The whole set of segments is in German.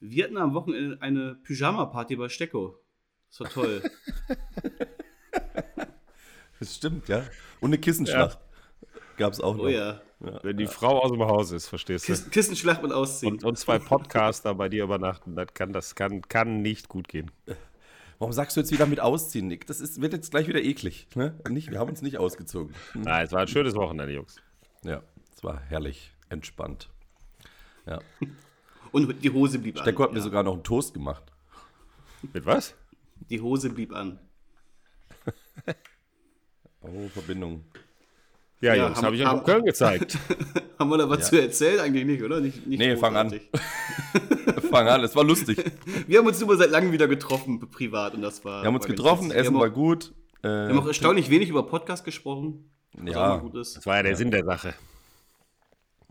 Wir hatten am Wochenende eine Pyjama-Party bei Stecko. Das war toll. das stimmt, ja. Und eine Kissenschlacht ja. gab es auch noch. Oh ja. ja. Wenn die Frau aus dem Haus ist, verstehst du? Kiss Kissenschlacht und ausziehen. Und, und, zwei Podcaster bei dir übernachten, das kann, das kann, kann nicht gut gehen. Warum sagst du jetzt wieder mit ausziehen, Nick? Das ist, wird jetzt gleich wieder eklig. Ne? Nicht, wir haben uns nicht ausgezogen. Nein, es war ein schönes Wochenende, Jungs. Ja, es war herrlich, entspannt. Ja. Und die Hose blieb Stecko an. Stecko hat ja. mir sogar noch einen Toast gemacht. Mit was? Die Hose blieb an. oh, Verbindung. Ja, ja Jungs, habe ich euch in Köln gezeigt. haben wir da was ja. zu erzählen? Eigentlich nicht, oder? Nicht, nicht nee, fang an. fang an, es war lustig. Wir haben uns nur seit langem wieder getroffen, privat. Und das war, wir haben uns getroffen, Essen war gut. Äh, wir haben auch erstaunlich wenig über Podcast gesprochen. Ja, das war ja der. Sinn der Sache.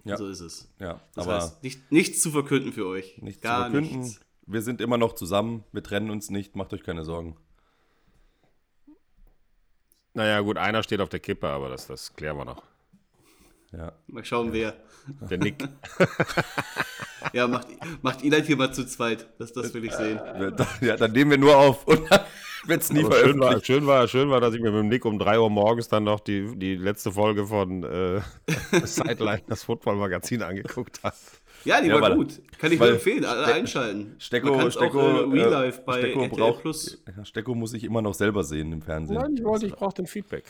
Ja. So ist es. Ja, das aber heißt, nicht, nichts zu verkünden für euch. Nichts Gar zu verkünden. Nichts. Wir sind immer noch zusammen. Wir trennen uns nicht. Macht euch keine Sorgen. Naja, gut, einer steht auf der Kippe, aber das, das klären wir noch. Ja. Mal schauen, wer. Der Nick. ja, macht, macht ihn halt hier mal zu zweit. Das, das will ich sehen. Ja, dann nehmen wir nur auf und wird es nie Aber veröffentlicht. Schön war, schön, war, schön war, dass ich mir mit dem Nick um 3 Uhr morgens dann noch die, die letzte Folge von äh, Sideline, das Football-Magazin, angeguckt habe. Ja, die ja, war gut. Kann ich nur empfehlen. Alle Ste einschalten. Stecko, Stecko, auch, äh, Real Life bei Stecko RTL braucht, Plus. Stecko muss ich immer noch selber sehen im Fernsehen. Nein, ich wollte, ich brauche den Feedback.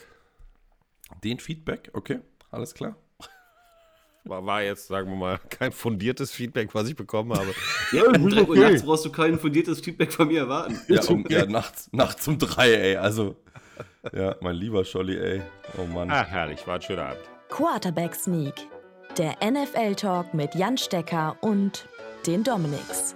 Den Feedback? Okay, alles klar. War, war, jetzt, sagen wir mal, kein fundiertes Feedback, was ich bekommen habe. ja, um 3 Uhr nachts brauchst du kein fundiertes Feedback von mir erwarten. Ja, um, ja nachts, nachts um 3, ey. Also, ja, mein lieber Scholli, ey. Oh Mann. Ach, herrlich, war ein schöner Abend. Quarterback Sneak. Der NFL-Talk mit Jan Stecker und den Dominics.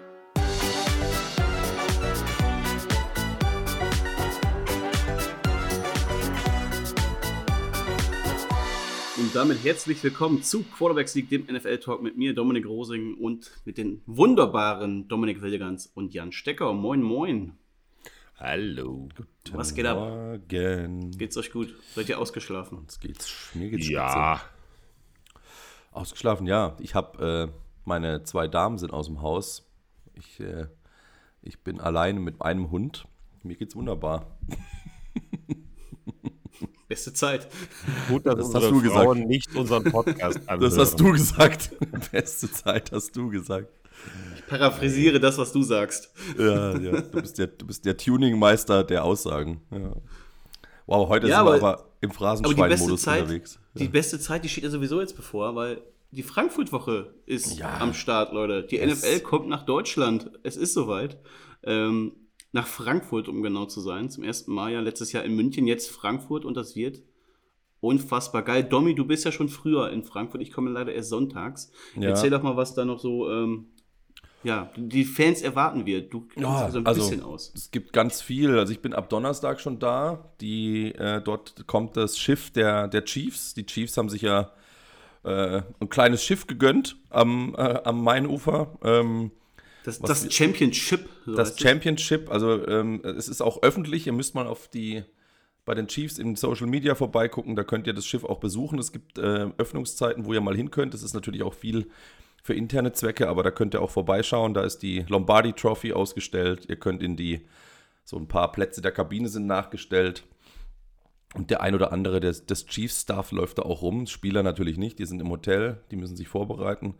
Und damit herzlich willkommen zu Quarterbacks League, dem NFL-Talk mit mir, Dominik Rosing und mit den wunderbaren Dominik Willigans und Jan Stecker. Moin, moin. Hallo. Guten Was geht Morgen. ab? Geht's euch gut? Seid ihr ausgeschlafen? Uns geht's, mir geht's Ja. Spitze. Ausgeschlafen, ja. Ich habe, äh, meine zwei Damen sind aus dem Haus. Ich, äh, ich bin alleine mit einem Hund. Mir geht's wunderbar. Beste Zeit. Gut, dass das hast du Frauen gesagt. nicht unseren Podcast anhören. Das hast du gesagt. Beste Zeit hast du gesagt. Ich paraphrasiere das, was du sagst. Ja, ja. Du bist der, du bist der Tuningmeister der Aussagen. Ja. Wow, heute ja, sind wir aber im Phrasenschwein-Modus unterwegs. Die beste Zeit, die steht ja sowieso jetzt bevor, weil die Frankfurt-Woche ist ja. am Start, Leute. Die es NFL kommt nach Deutschland. Es ist soweit. Ähm, nach Frankfurt, um genau zu sein. Zum ersten Mal ja letztes Jahr in München, jetzt Frankfurt und das wird unfassbar geil. Domi, du bist ja schon früher in Frankfurt. Ich komme leider erst sonntags. Ja. Erzähl doch mal, was da noch so ähm, ja, die Fans erwarten wir. Du kennst ja, so ein also, bisschen aus. Es gibt ganz viel. Also ich bin ab Donnerstag schon da. Die, äh, dort kommt das Schiff der, der Chiefs. Die Chiefs haben sich ja äh, ein kleines Schiff gegönnt am, äh, am Mainufer. Ähm, das, das Championship. So das Championship, also ähm, es ist auch öffentlich. Ihr müsst mal auf die bei den Chiefs in Social Media vorbeigucken. Da könnt ihr das Schiff auch besuchen. Es gibt äh, Öffnungszeiten, wo ihr mal hin könnt. Das ist natürlich auch viel für interne Zwecke, aber da könnt ihr auch vorbeischauen. Da ist die Lombardi Trophy ausgestellt. Ihr könnt in die, so ein paar Plätze der Kabine sind nachgestellt. Und der ein oder andere des, des Chiefs-Staff läuft da auch rum. Spieler natürlich nicht, die sind im Hotel, die müssen sich vorbereiten.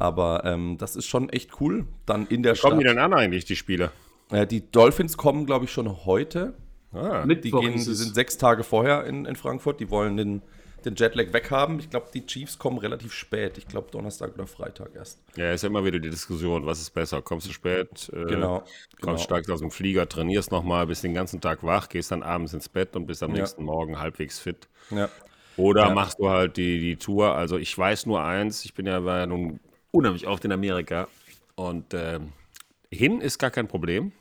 Aber ähm, das ist schon echt cool. Dann in der Wo Stadt. Kommen die denn an eigentlich, die Spieler? Äh, die Dolphins kommen, glaube ich, schon heute. Ah, die, gehen, die sind sechs Tage vorher in, in Frankfurt. Die wollen den den Jetlag weghaben. Ich glaube, die Chiefs kommen relativ spät. Ich glaube, Donnerstag oder Freitag erst. Ja, ist ja immer wieder die Diskussion, was ist besser? Kommst du spät, äh, genau, kommst genau. stark aus dem Flieger, trainierst nochmal, bist den ganzen Tag wach, gehst dann abends ins Bett und bist am ja. nächsten Morgen halbwegs fit. Ja. Oder ja. machst du halt die, die Tour. Also ich weiß nur eins, ich bin ja, war ja nun unheimlich oft in Amerika und äh, hin ist gar kein Problem.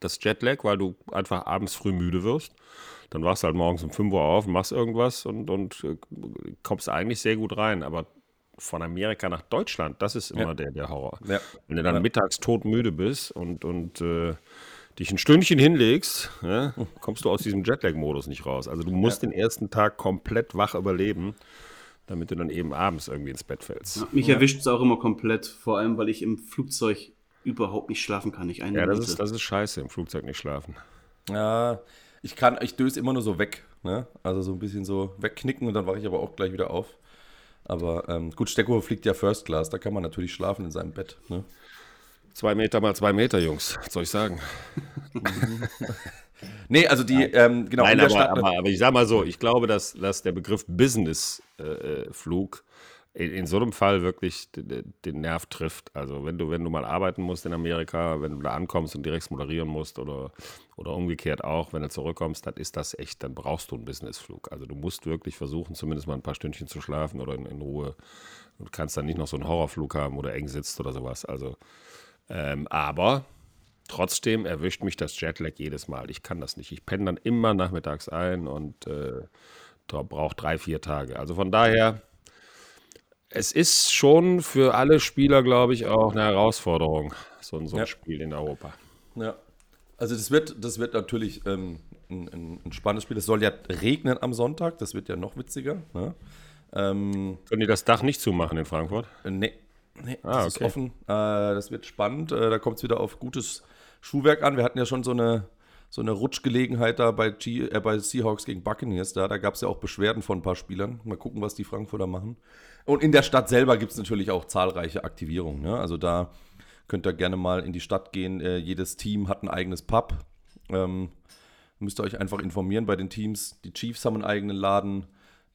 Das Jetlag, weil du einfach abends früh müde wirst dann wachst du halt morgens um 5 Uhr auf, machst irgendwas und, und äh, kommst eigentlich sehr gut rein. Aber von Amerika nach Deutschland, das ist immer ja. der, der Horror. Ja. Wenn du dann ja. mittags todmüde bist und, und äh, dich ein Stündchen hinlegst, kommst du aus diesem Jetlag-Modus nicht raus. Also du musst den ersten Tag komplett wach überleben, damit du dann eben abends irgendwie ins Bett fällst. mich erwischt es auch immer komplett, vor allem weil ich im Flugzeug überhaupt nicht schlafen kann. Nicht eine Ja, das Minute. ist, das ist scheiße, im Flugzeug nicht schlafen. Ja, ich kann, ich döse immer nur so weg. Ne? Also so ein bisschen so wegknicken und dann wache ich aber auch gleich wieder auf. Aber ähm, gut, Stecko fliegt ja First Class, da kann man natürlich schlafen in seinem Bett. Ne? Zwei Meter mal zwei Meter, Jungs. Was soll ich sagen? Nee, also die, ähm, genau, Nein, aber, aber, aber ich sag mal so, ich glaube, dass, dass der Begriff Business-Flug in, in so einem Fall wirklich den, den Nerv trifft. Also wenn du, wenn du mal arbeiten musst in Amerika, wenn du da ankommst und direkt moderieren musst oder, oder umgekehrt auch, wenn du zurückkommst, dann ist das echt, dann brauchst du einen Businessflug. Also du musst wirklich versuchen, zumindest mal ein paar Stündchen zu schlafen oder in, in Ruhe. Du kannst dann nicht noch so einen Horrorflug haben oder eng sitzt oder sowas. Also, ähm, aber trotzdem erwischt mich das Jetlag jedes Mal. Ich kann das nicht. Ich penne dann immer nachmittags ein und äh, brauche drei, vier Tage. Also von daher, es ist schon für alle Spieler, glaube ich, auch eine Herausforderung, so, ein- so ein Ja. Spiel in Europa. Ja. Also das wird, das wird natürlich ähm, ein, ein, spannendes Spiel. Es soll ja regnen am Sonntag, das wird ja noch witziger. Ne? Ähm, Können die das Dach nicht zumachen in Frankfurt? nee, nee Ah, das ist okay. offen. Äh, das wird spannend. Äh, da kommt es wieder auf gutes Schuhwerk an. Wir hatten ja schon so eine, so eine Rutschgelegenheit da bei, G, äh, bei Seahawks gegen Buccaneers. Da, da gab es ja auch Beschwerden von ein paar Spielern. Mal gucken, was die Frankfurter machen. Und in der Stadt selber gibt es natürlich auch zahlreiche Aktivierungen. Ne? Also da könnt ihr gerne mal in die Stadt gehen. Äh, jedes Team hat ein eigenes Pub. Ähm, müsst ihr euch einfach informieren bei den Teams. Die Chiefs haben einen eigenen Laden,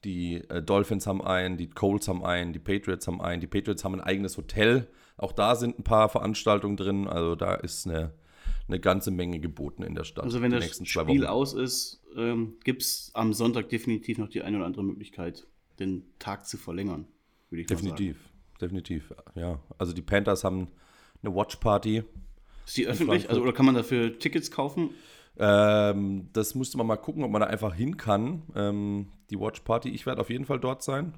die äh, Dolphins haben einen, die Colts haben einen, die Patriots haben einen, die Patriots haben ein eigenes Hotel. Auch da sind ein paar Veranstaltungen drin. Also da ist eine, eine ganze Menge geboten in der Stadt. Also wenn das nächsten Spiel Wochen. aus ist, ähm, gibt es am Sonntag definitiv noch die eine oder andere Möglichkeit, den Tag zu verlängern, würde ich mal sagen. Definitiv, definitiv, ja. Also die Panthers haben eine Watch-Party. Ist die öffentlich? Also, oder kann man dafür Tickets kaufen? Ähm, das musste man mal gucken, ob man da einfach hin kann. Ähm, die Watch Party, ich werde auf jeden Fall dort sein.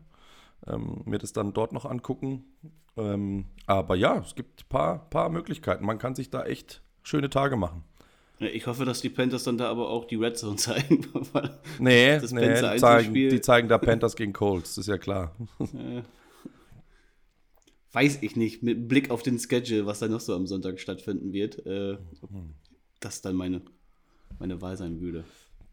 Ähm, mir das dann dort noch angucken. Ähm, aber ja, es gibt ein paar, paar Möglichkeiten. Man kann sich da echt schöne Tage machen. Ja, Ich hoffe, dass die Panthers dann da aber auch die Red Zone zeigen. Nee, Das nee die, zeigen, die zeigen da Panthers gegen Colts, das ist ja klar. weiß ich nicht, mit Blick auf den Schedule, was da noch so am Sonntag stattfinden wird, äh, ob das dann meine, meine Wahl sein würde.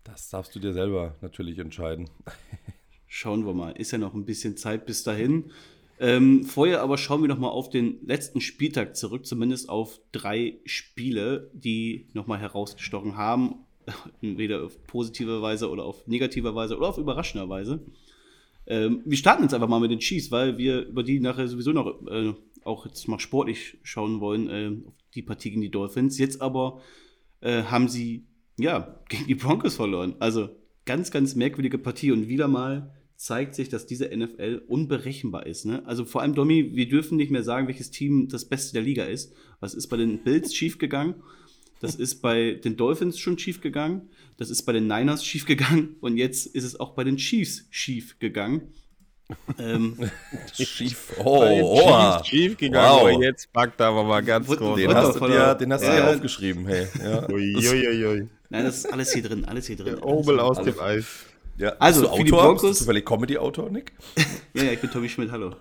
Das darfst du dir selber natürlich entscheiden. Schauen wir mal. Ist ja noch ein bisschen Zeit bis dahin. Ähm, vorher aber schauen wir noch mal auf den letzten Spieltag zurück, zumindest auf drei Spiele, die noch mal herausgestochen haben, entweder auf positive Weise oder auf negative Weise oder auf überraschende Weise. Ähm, wir starten jetzt einfach mal mit den Chiefs, weil wir über die nachher sowieso noch äh, auch jetzt mal sportlich schauen wollen, äh, auf die Partie gegen die Dolphins. Jetzt aber äh, haben sie ja gegen die Broncos verloren. Also ganz, ganz merkwürdige Partie und wieder mal zeigt sich, dass diese NFL unberechenbar ist. Ne? Also vor allem, Domi, wir dürfen nicht mehr sagen, welches Team das Beste der Liga ist. Was ist bei den Bills schiefgegangen? Das ist bei den Dolphins schon schief gegangen. Das ist bei den Niners schief gegangen. Und jetzt ist es auch bei den Chiefs schief gegangen. ähm, Schief. Oh, oh. Chiefs schief gegangen, Wow. aber jetzt packt er aber mal ganz groß. Den hast du dir, der- den hast du Ja, dir aufgeschrieben, hey. Ja. Uiuiui. nein, das ist alles hier drin. Alles hier drin. Obel aus Alles- dem Eis. Ja. Also, Bist du für die Autor? Broncos- Bist du zufällig Comedy-Autor, Nick? Ja, ja, ich bin Tommy Schmidt, hallo.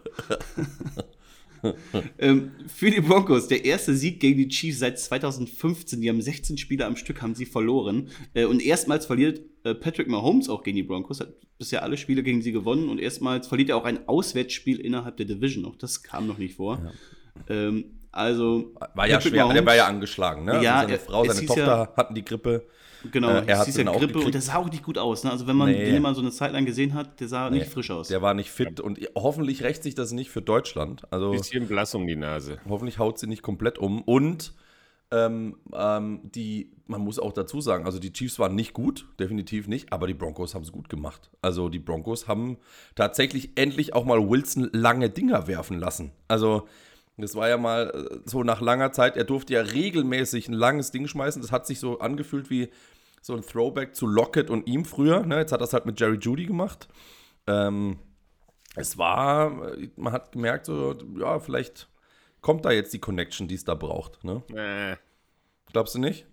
ähm, für die Broncos, der erste Sieg gegen die Chiefs seit 2015. Die haben 16 Spiele am Stück, haben sie verloren. Äh, und erstmals verliert äh, Patrick Mahomes auch gegen die Broncos. Hat bisher alle Spiele gegen sie gewonnen. Und erstmals verliert er auch ein Auswärtsspiel innerhalb der Division. Auch das kam noch nicht vor. Ähm, also, War ja Patrick schwer, der Mahomes- war ja angeschlagen, ne? Ja, seine er- Frau, seine Tochter ja- hatten die Grippe. Genau, Äh, er hat ja auch Grippe gekriegt. und der sah auch nicht gut aus. Ne? Also wenn man Nee. den mal so eine Zeit lang gesehen hat, der sah nicht frisch aus. Der war nicht fit und hoffentlich rächt sich das nicht für Deutschland. Also Bisschen blass um die Nase. hoffentlich haut sie nicht komplett um. Und ähm, ähm, die, man muss auch dazu sagen, also die Chiefs waren nicht gut, definitiv nicht, aber die Broncos haben es gut gemacht. Also die Broncos haben tatsächlich endlich auch mal Wilson lange Dinger werfen lassen. Also das war ja mal äh, so nach langer Zeit, er durfte ja regelmäßig ein langes Ding schmeißen. Das hat sich so angefühlt wie so ein Throwback zu Lockett und ihm früher. Ne? Jetzt hat er es halt mit Jerry Judy gemacht. Ähm, es war, äh, man hat gemerkt, so, ja, vielleicht kommt da jetzt die Connection, die es da braucht. Ne? Äh, Glaubst du nicht?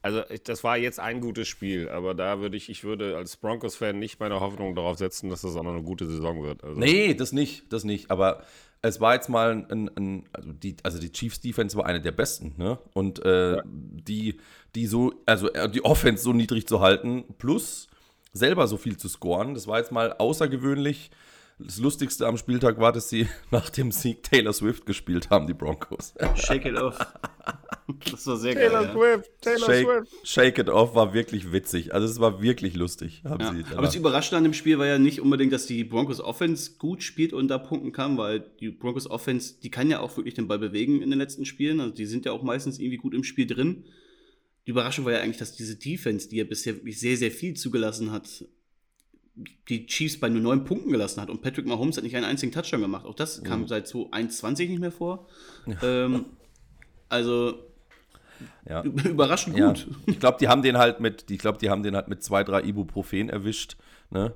Also das war jetzt ein gutes Spiel, aber da würde ich, ich würde als Broncos-Fan nicht meine Hoffnung darauf setzen, dass das auch noch eine gute Saison wird. Also. Nee, das nicht, das nicht. Aber es war jetzt mal ein, ein also die, also die Chiefs Defense war eine der besten, ne? Und äh, ja. die, die so, also äh, die Offense so niedrig zu halten, plus selber so viel zu scoren, das war jetzt mal außergewöhnlich. Das Lustigste am Spieltag war, dass sie nach dem Sieg Taylor Swift gespielt haben, die Broncos. Shake it off. Das war sehr Taylor geil. Swift, ja. Taylor Shake, Swift. Shake it off war wirklich witzig. Also es war wirklich lustig. Ja. aber das Überraschende an dem Spiel war ja nicht unbedingt, dass die Broncos Offense gut spielt und da punkten kann, weil die Broncos Offense, die kann ja auch wirklich den Ball bewegen in den letzten Spielen. Also die sind ja auch meistens irgendwie gut im Spiel drin. Die Überraschung war ja eigentlich, dass diese Defense, die ja bisher wirklich sehr, sehr viel zugelassen hat, die Chiefs bei nur neun Punkten gelassen hat und Patrick Mahomes hat nicht einen einzigen Touchdown gemacht. Auch das kam mhm. seit 2021 nicht mehr vor. Ja. Ähm, also ja. überraschend gut. Ja. Ich glaube, die haben den halt mit, ich glaube, die haben den halt mit zwei, drei Ibuprofen erwischt. Ne?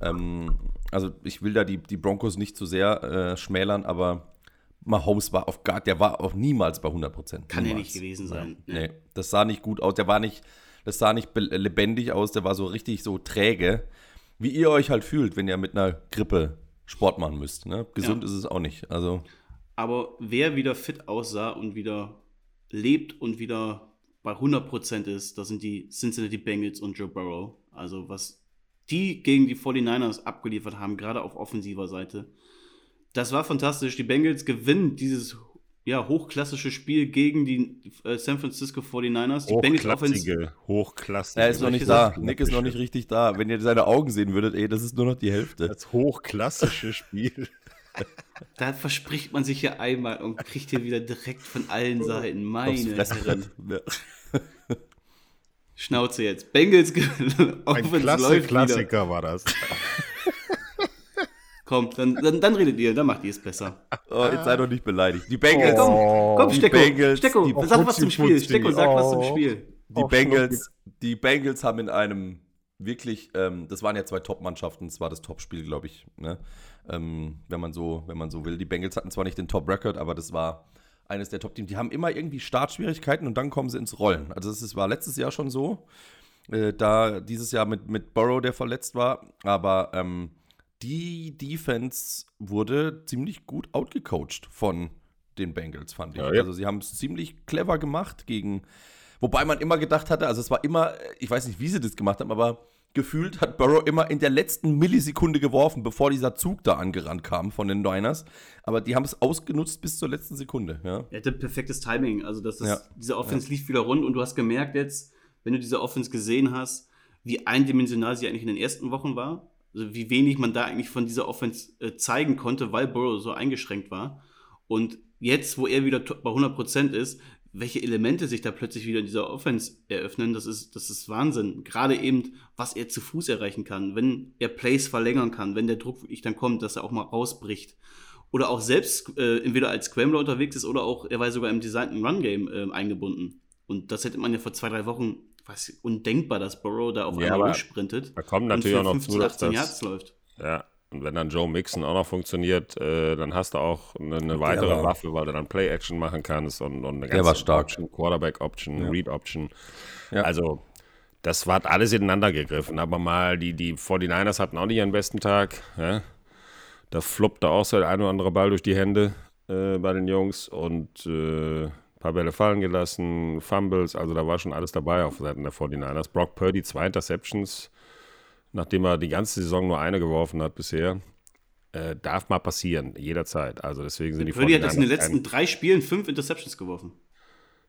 Ähm, also ich will da die, die Broncos nicht zu sehr äh, schmälern, aber Mahomes war auf gar, der war auch niemals bei 100 Prozent. Kann er nicht gewesen sein. Ja. Nee, das sah nicht gut aus. Der war nicht, das sah nicht lebendig aus. Der war so richtig so träge wie ihr euch halt fühlt, wenn ihr mit einer Grippe Sport machen müsst. Ne? Gesund ja. ist es auch nicht. Also. Aber wer wieder fit aussah und wieder lebt und wieder bei 100% ist, das sind die Cincinnati Bengals und Joe Burrow. Also was die gegen die 49ers abgeliefert haben, gerade auf offensiver Seite. Das war fantastisch. Die Bengals gewinnen dieses ja, hochklassische Spiel gegen die äh, San Francisco 49ers. Die Bengals Offense. Hochklassige. Er ist noch nicht da. Nick ist noch nicht richtig da. Wenn ihr seine Augen sehen würdet, ey, das ist nur noch die Hälfte. Das hochklassische Spiel. da verspricht man sich ja einmal und kriegt hier wieder direkt von allen Seiten. Meine Herren. Schnauze jetzt. Bengals Ein Klasse Klassiker wieder. war das. Komm, dann, dann, dann, redet ihr, dann macht ihr es besser. Oh, jetzt sei doch nicht beleidigt. Die Bengals. Oh, komm, komm, Stecko. Bengals, Stecko, die, sag was zum Spiel. Stecko, sag oh, was zum Spiel. Die Bengals, die Bengals haben in einem wirklich, ähm, das waren ja zwei Top-Mannschaften, es war das Top-Spiel, glaube ich, ne? Ähm, wenn, man so, wenn man so will. Die Bengals hatten zwar nicht den Top-Record, aber das war eines der Top-Teams. Die haben immer irgendwie Startschwierigkeiten und dann kommen sie ins Rollen. Also das war letztes Jahr schon so, äh, da dieses Jahr mit, mit Burrow, der verletzt war, aber ähm, die Defense wurde ziemlich gut outgecoacht von den Bengals, fand ich. Ja, ja. Also sie haben es ziemlich clever gemacht gegen, wobei man immer gedacht hatte, also es war immer, ich weiß nicht, wie sie das gemacht haben, aber gefühlt hat Burrow immer in der letzten Millisekunde geworfen, bevor dieser Zug da angerannt kam von den Niners. Aber die haben es ausgenutzt bis zur letzten Sekunde. Ja. Er hatte perfektes Timing. Also, dass das, ja. diese Offense lief wieder rund und du hast gemerkt jetzt, wenn du diese Offense gesehen hast, wie eindimensional sie eigentlich in den ersten Wochen war also wie wenig man da eigentlich von dieser Offense äh, zeigen konnte, weil Burrow so eingeschränkt war. Und jetzt, wo er wieder bei 100% ist, welche Elemente sich da plötzlich wieder in dieser Offense eröffnen, das ist, das ist Wahnsinn. Gerade eben, was er zu Fuß erreichen kann, wenn er Plays verlängern kann, wenn der Druck wirklich dann kommt, dass er auch mal rausbricht. Oder auch selbst äh, entweder als Scrambler unterwegs ist oder auch, er war sogar im designten Run-Game äh, eingebunden. Und das hätte man ja vor zwei, drei Wochen was undenkbar, dass Burrow da auf ja, einmal sprintet. Da kommt natürlich auch noch 15, zu, 18 Yards läuft. Ja, und wenn dann Joe Mixon auch noch funktioniert, äh, dann hast du auch eine, eine weitere war, Waffe, weil du dann Play-Action machen kannst und, und eine ganze Option, Quarterback-Option, ja. Read-Option. Ja. Also, das war alles ineinander gegriffen. Aber mal, die, die 49ers hatten auch nicht ihren besten Tag. Ja? Da floppte auch so der ein oder andere Ball durch die Hände äh, bei den Jungs und äh, paar Bälle fallen gelassen, Fumbles, also da war schon alles dabei auf Seiten der 49ers. Brock Purdy, zwei Interceptions, nachdem er die ganze Saison nur eine geworfen hat bisher. Äh, darf mal passieren, jederzeit. Also deswegen sind die Purdy hat das in den letzten drei Spielen fünf Interceptions geworfen.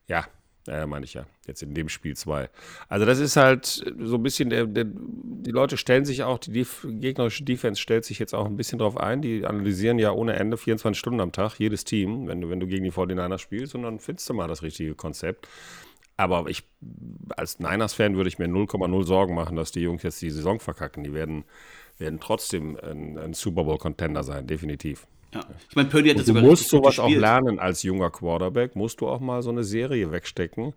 Ja, ja, meine ich ja. Jetzt in dem Spiel zwei. Also das ist halt so ein bisschen, der, der, die Leute stellen sich auch, die Def gegnerische Defense stellt sich jetzt auch ein bisschen drauf ein. Die analysieren ja ohne Ende 24 Stunden am Tag, jedes Team, wenn du, wenn du gegen die 49ers spielst und dann findest du mal das richtige Konzept. Aber ich, als Niners-Fan würde ich mir 0,0 Sorgen machen, dass die Jungs jetzt die Saison verkacken. Die werden, werden trotzdem ein, ein Super Bowl-Contender sein, definitiv. Ja. Ich meine, Purdy hat das Du musst sowas auch lernen als junger Quarterback, musst du auch mal so eine Serie wegstecken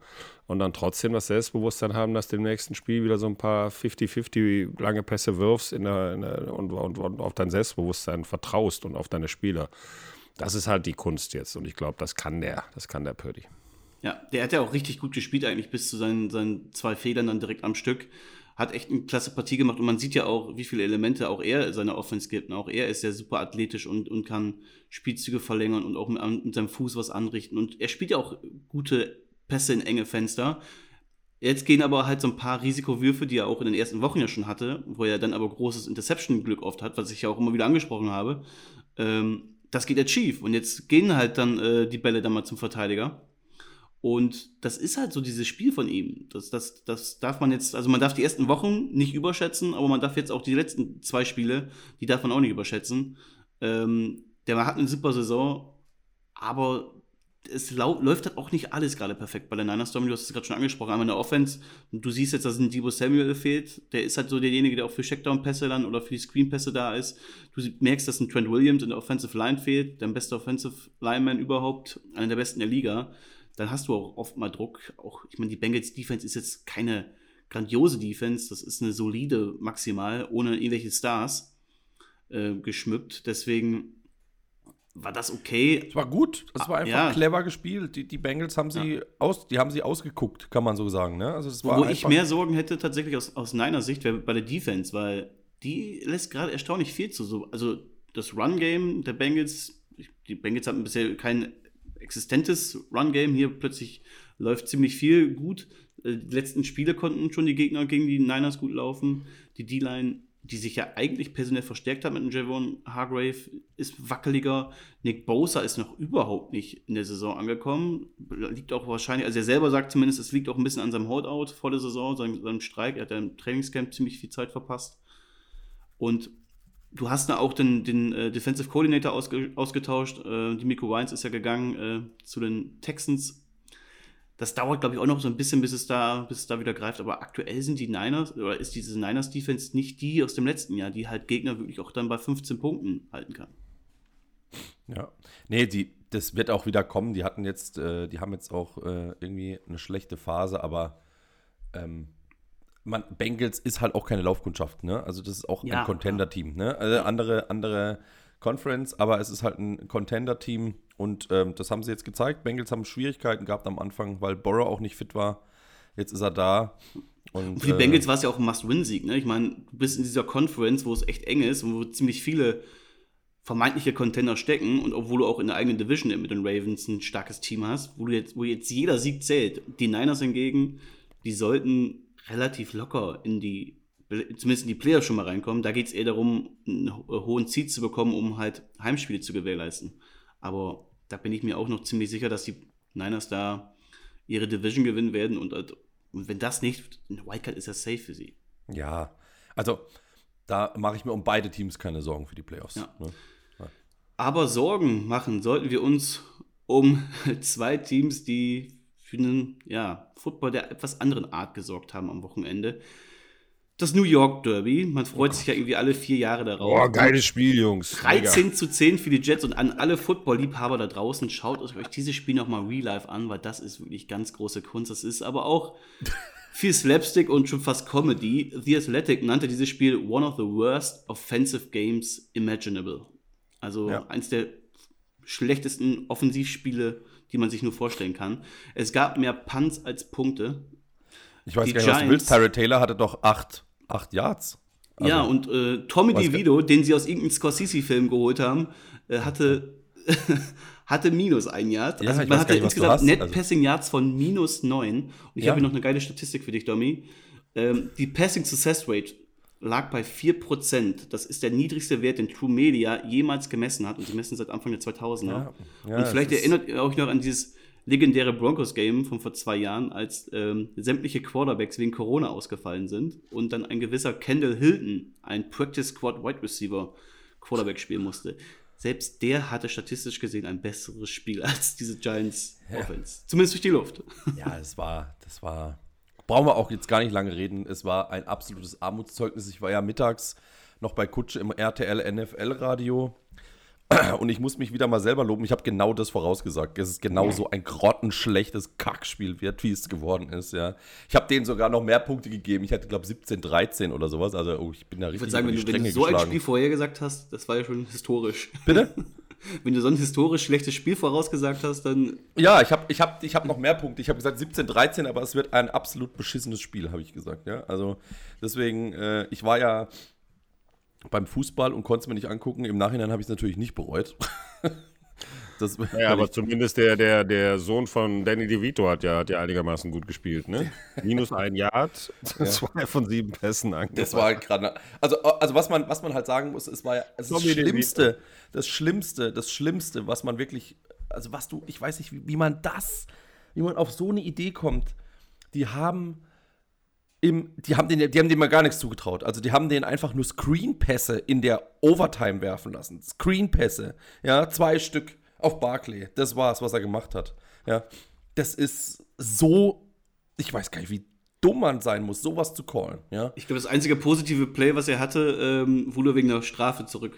und dann trotzdem das Selbstbewusstsein haben, dass du im nächsten Spiel wieder so ein paar 50-50 lange Pässe wirfst in der, in der, und, und, und auf dein Selbstbewusstsein vertraust und auf deine Spieler. Das ist halt die Kunst jetzt und ich glaube, das kann der, das kann der Purdy. Ja, der hat ja auch richtig gut gespielt eigentlich bis zu seinen, seinen zwei Fehlern dann direkt am Stück. Hat echt eine klasse Partie gemacht und man sieht ja auch, wie viele Elemente auch er in seiner Offense gibt. Auch er ist ja super athletisch und, und kann Spielzüge verlängern und auch mit, mit seinem Fuß was anrichten. Und er spielt ja auch gute Pässe in enge Fenster. Jetzt gehen aber halt so ein paar Risikowürfe, die er auch in den ersten Wochen ja schon hatte, wo er dann aber großes Interception-Glück oft hat, was ich ja auch immer wieder angesprochen habe. Ähm, das geht jetzt schief. Und jetzt gehen halt dann äh, die Bälle dann mal zum Verteidiger. Und das ist halt so dieses Spiel von ihm. Das, das, das darf man jetzt, also man darf die ersten Wochen nicht überschätzen, aber man darf jetzt auch die letzten zwei Spiele, die darf man auch nicht überschätzen. Ähm, der hat eine super Saison, aber es läuft halt auch nicht alles gerade perfekt bei der Niners Storm. Du hast es gerade schon angesprochen, einmal in der Offense. Du siehst jetzt, dass ein Debo Samuel fehlt. Der ist halt so derjenige, der auch für Checkdown-Pässe dann oder für die Screen-Pässe da ist. Du merkst, dass ein Trent Williams in der Offensive Line fehlt, der beste Offensive Lineman überhaupt, einer der besten der Liga dann hast du auch oft mal Druck. Auch, ich meine, die Bengals Defense ist jetzt keine grandiose Defense, das ist eine solide maximal, ohne irgendwelche Stars äh, geschmückt. Deswegen war das okay. Es war gut, es war einfach ja. clever gespielt. Die, die Bengals haben sie ja. aus, die haben sie ausgeguckt, kann man so sagen. Ne? Also es war Wo ich mehr Sorgen hätte tatsächlich aus, aus meiner Sicht wäre bei der Defense, weil die lässt gerade erstaunlich viel zu. So, also das Run-Game der Bengals, die Bengals hatten bisher kein existentes Run-Game. Hier plötzlich läuft ziemlich viel gut. Äh, die letzten Spiele konnten schon die Gegner gegen die Niners gut laufen. Die D-Line, die sich ja eigentlich personell verstärkt hat mit dem Javon Hargrave, ist wackeliger. Nick Bosa ist noch überhaupt nicht in der Saison angekommen. Liegt auch wahrscheinlich, also er selber sagt zumindest, es liegt auch ein bisschen an seinem Holdout vor der Saison, seinem, seinem Streik. Er hat ja im Trainingscamp ziemlich viel Zeit verpasst. Und Du hast da auch den, den äh, Defensive Coordinator ausge, ausgetauscht. Äh, Miko Wines ist ja gegangen äh, zu den Texans. Das dauert, glaube ich, auch noch so ein bisschen, bis es, da, bis es da wieder greift. Aber aktuell sind die Niners, oder ist diese Niners-Defense nicht die aus dem letzten Jahr, die halt Gegner wirklich auch dann bei 15 Punkten halten kann. Ja. Nee, die, das wird auch wieder kommen. Die hatten jetzt, äh, die haben jetzt auch äh, irgendwie eine schlechte Phase, aber ähm, man, Bengals ist halt auch keine Laufkundschaft, ne? Also das ist auch ja, ein Contender-Team, ne? Also andere, andere Conference, aber es ist halt ein Contender-Team und ähm, das haben sie jetzt gezeigt. Bengals haben Schwierigkeiten gehabt am Anfang, weil Borrow auch nicht fit war. Jetzt ist er da. Und, für die äh, Bengals war es ja auch ein Must-Win-Sieg, ne? Ich meine, du bist in dieser Conference, wo es echt eng ist und wo ziemlich viele vermeintliche Contender stecken und obwohl du auch in der eigenen Division mit den Ravens ein starkes Team hast, wo, du jetzt, wo jetzt jeder Sieg zählt. Die Niners hingegen, die sollten relativ locker in die, zumindest in die Player schon mal reinkommen. Da geht es eher darum, einen hohen Ziel zu bekommen, um halt Heimspiele zu gewährleisten. Aber da bin ich mir auch noch ziemlich sicher, dass die Niners da ihre Division gewinnen werden und, und wenn das nicht, eine Wildcard ist ja safe für sie. Ja, also da mache ich mir um beide Teams keine Sorgen für die Playoffs. Ja. Ne? Ja. Aber Sorgen machen sollten wir uns um zwei Teams, die für einen ja, Football der etwas anderen Art gesorgt haben am Wochenende. Das New York Derby. Man freut oh sich ja irgendwie alle vier Jahre darauf. Boah, geiles Spiel, Jungs. 13 Mega. zu 10 für die Jets und an alle Football-Liebhaber da draußen, schaut euch dieses Spiel nochmal real life an, weil das ist wirklich ganz große Kunst. Das ist aber auch viel Slapstick und schon fast Comedy. The Athletic nannte dieses Spiel one of the worst offensive games imaginable. Also ja. eins der schlechtesten Offensivspiele die man sich nur vorstellen kann. Es gab mehr Punts als Punkte. Ich weiß die gar nicht, was du willst. Tyrell Taylor hatte doch acht, acht Yards. Also, ja, und äh, Tommy DeVito, den sie aus irgendeinem Scorsese-Film geholt haben, äh, hatte, hatte minus ein Yard. Ja, also man hatte nicht, insgesamt Net also. Passing Yards von minus neun. Und ich ja. habe hier noch eine geile Statistik für dich, Domi. Ähm, die Passing Success Rate lag bei 4%. Das ist der niedrigste Wert, den True Media jemals gemessen hat. Und sie messen seit Anfang der 2000er. Ja, ja, und vielleicht erinnert ihr euch noch an dieses legendäre Broncos-Game von vor zwei Jahren, als ähm, sämtliche Quarterbacks wegen Corona ausgefallen sind und dann ein gewisser Kendall Hilton, ein Practice Squad Wide Receiver, Quarterback spielen musste. Selbst der hatte statistisch gesehen ein besseres Spiel als diese Giants Offense. Zumindest durch die Luft. Ja, es war, das war brauchen wir auch jetzt gar nicht lange reden. Es war ein absolutes Armutszeugnis. Ich war ja mittags noch bei Kutsche im RTL NFL Radio. Und ich muss mich wieder mal selber loben. Ich habe genau das vorausgesagt. Es ist genau so ein grottenschlechtes Kackspiel wird, wie es geworden ist. Ja. Ich habe denen sogar noch mehr Punkte gegeben. Ich hatte, glaube 17, 13 oder sowas. Also oh, ich bin da richtig Ich würde sagen, wenn du, wenn du so ein Spiel vorher gesagt hast, das war ja schon historisch. Bitte? wenn du so ein historisch schlechtes Spiel vorausgesagt hast, dann. Ja, ich habe ich hab, ich hab noch mehr Punkte. Ich habe gesagt 17, 13, aber es wird ein absolut beschissenes Spiel, habe ich gesagt. Ja? Also deswegen, äh, ich war ja beim Fußball und konnte es mir nicht angucken. Im Nachhinein habe ich es natürlich nicht bereut. Das, ja, aber zumindest der, der, der Sohn von Danny DeVito hat ja, hat ja einigermaßen gut gespielt, ne? Minus ein Yard, ja. zwei von sieben Pässen angebracht. Das war gerade. Also, also was, man, was man halt sagen muss, es war ja das, das Schlimmste, das Schlimmste, das Schlimmste, was man wirklich. Also was du, ich weiß nicht, wie, wie man das, wie man auf so eine Idee kommt. Die haben. Im, die, haben den, die haben dem mal gar nichts zugetraut. Also die haben den einfach nur Screenpässe in der Overtime werfen lassen. Screenpässe, ja, zwei Stück auf Barclay. Das war's, was er gemacht hat. Ja, das ist so, ich weiß gar nicht, wie dumm man sein muss, sowas zu callen. Ja? Ich glaube, das einzige positive Play, was er hatte, ähm, wurde wegen der Strafe zurück.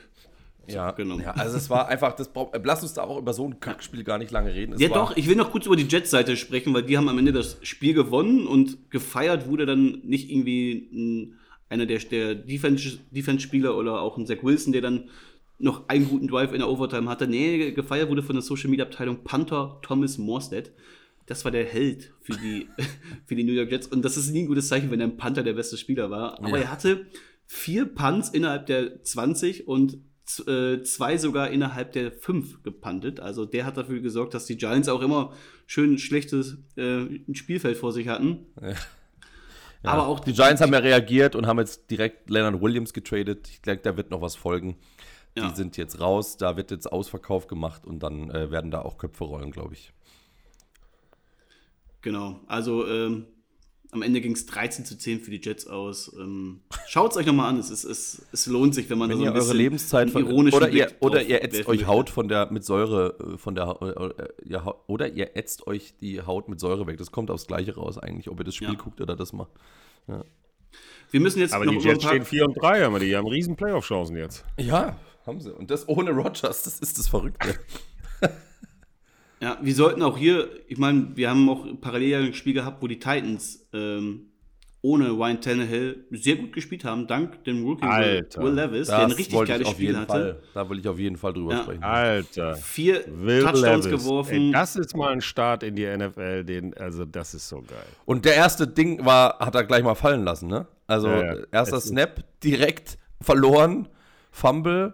Ja, ja, also es war einfach, das, lass uns da auch über so ein Kackspiel gar nicht lange reden. Es ja, doch, ich will noch kurz über die Jets-Seite sprechen, weil die haben am Ende das Spiel gewonnen und gefeiert wurde dann nicht irgendwie ein, einer der, der Defense-Spieler oder auch ein Zach Wilson, der dann noch einen guten Drive in der Overtime hatte. Nee, gefeiert wurde von der Social Media Abteilung Panther Thomas Morstead. Das war der Held für die, für die New York Jets. Und das ist nie ein gutes Zeichen, wenn ein Panther der beste Spieler war. Aber ja. er hatte vier Punts innerhalb der 20 und zwei sogar innerhalb der fünf gepantet. Also der hat dafür gesorgt, dass die Giants auch immer schön schlechtes äh, Spielfeld vor sich hatten. Ja. Ja. Aber auch die Giants haben ja reagiert und haben jetzt direkt Leonard Williams getradet. Ich denke, da wird noch was folgen. Ja. Die sind jetzt raus, da wird jetzt Ausverkauf gemacht und dann äh, werden da auch Köpfe rollen, glaube ich. Genau, also ähm, am Ende ging es 13 zu 10 für die Jets aus. Ähm, Schaut es euch nochmal an, es, ist, es, es lohnt sich, wenn man wenn so ein ihr eure Lebenszeit von, oder ihr, oder ihr ätzt euch Haut von der mit Säure äh, von der äh, ja, oder ihr ätzt euch die Haut mit Säure weg. Das kommt aufs Gleiche raus eigentlich, ob ihr das Spiel ja. guckt oder das macht. Ja. Wir müssen jetzt aber die Jets stehen 4 und 3, aber die haben riesen Playoff-Chancen jetzt. Ja, haben sie. Und das ohne Rogers, das ist das Verrückte. ja, wir sollten auch hier, ich meine, wir haben auch parallel ein Spiel gehabt, wo die Titans ähm, ohne Ryan Tannehill sehr gut gespielt haben, dank dem Rookie Alter, Will Levis, der ein richtig geiles Spiel hatte. Fall, da will ich auf jeden Fall drüber ja. sprechen. Alter. Vier Will Touchdowns Levis. geworfen. Ey, das ist mal ein Start in die NFL, den, also das ist so geil. Und der erste Ding war, hat er gleich mal fallen lassen, ne? Also ja, ja. erster Snap, direkt verloren, Fumble,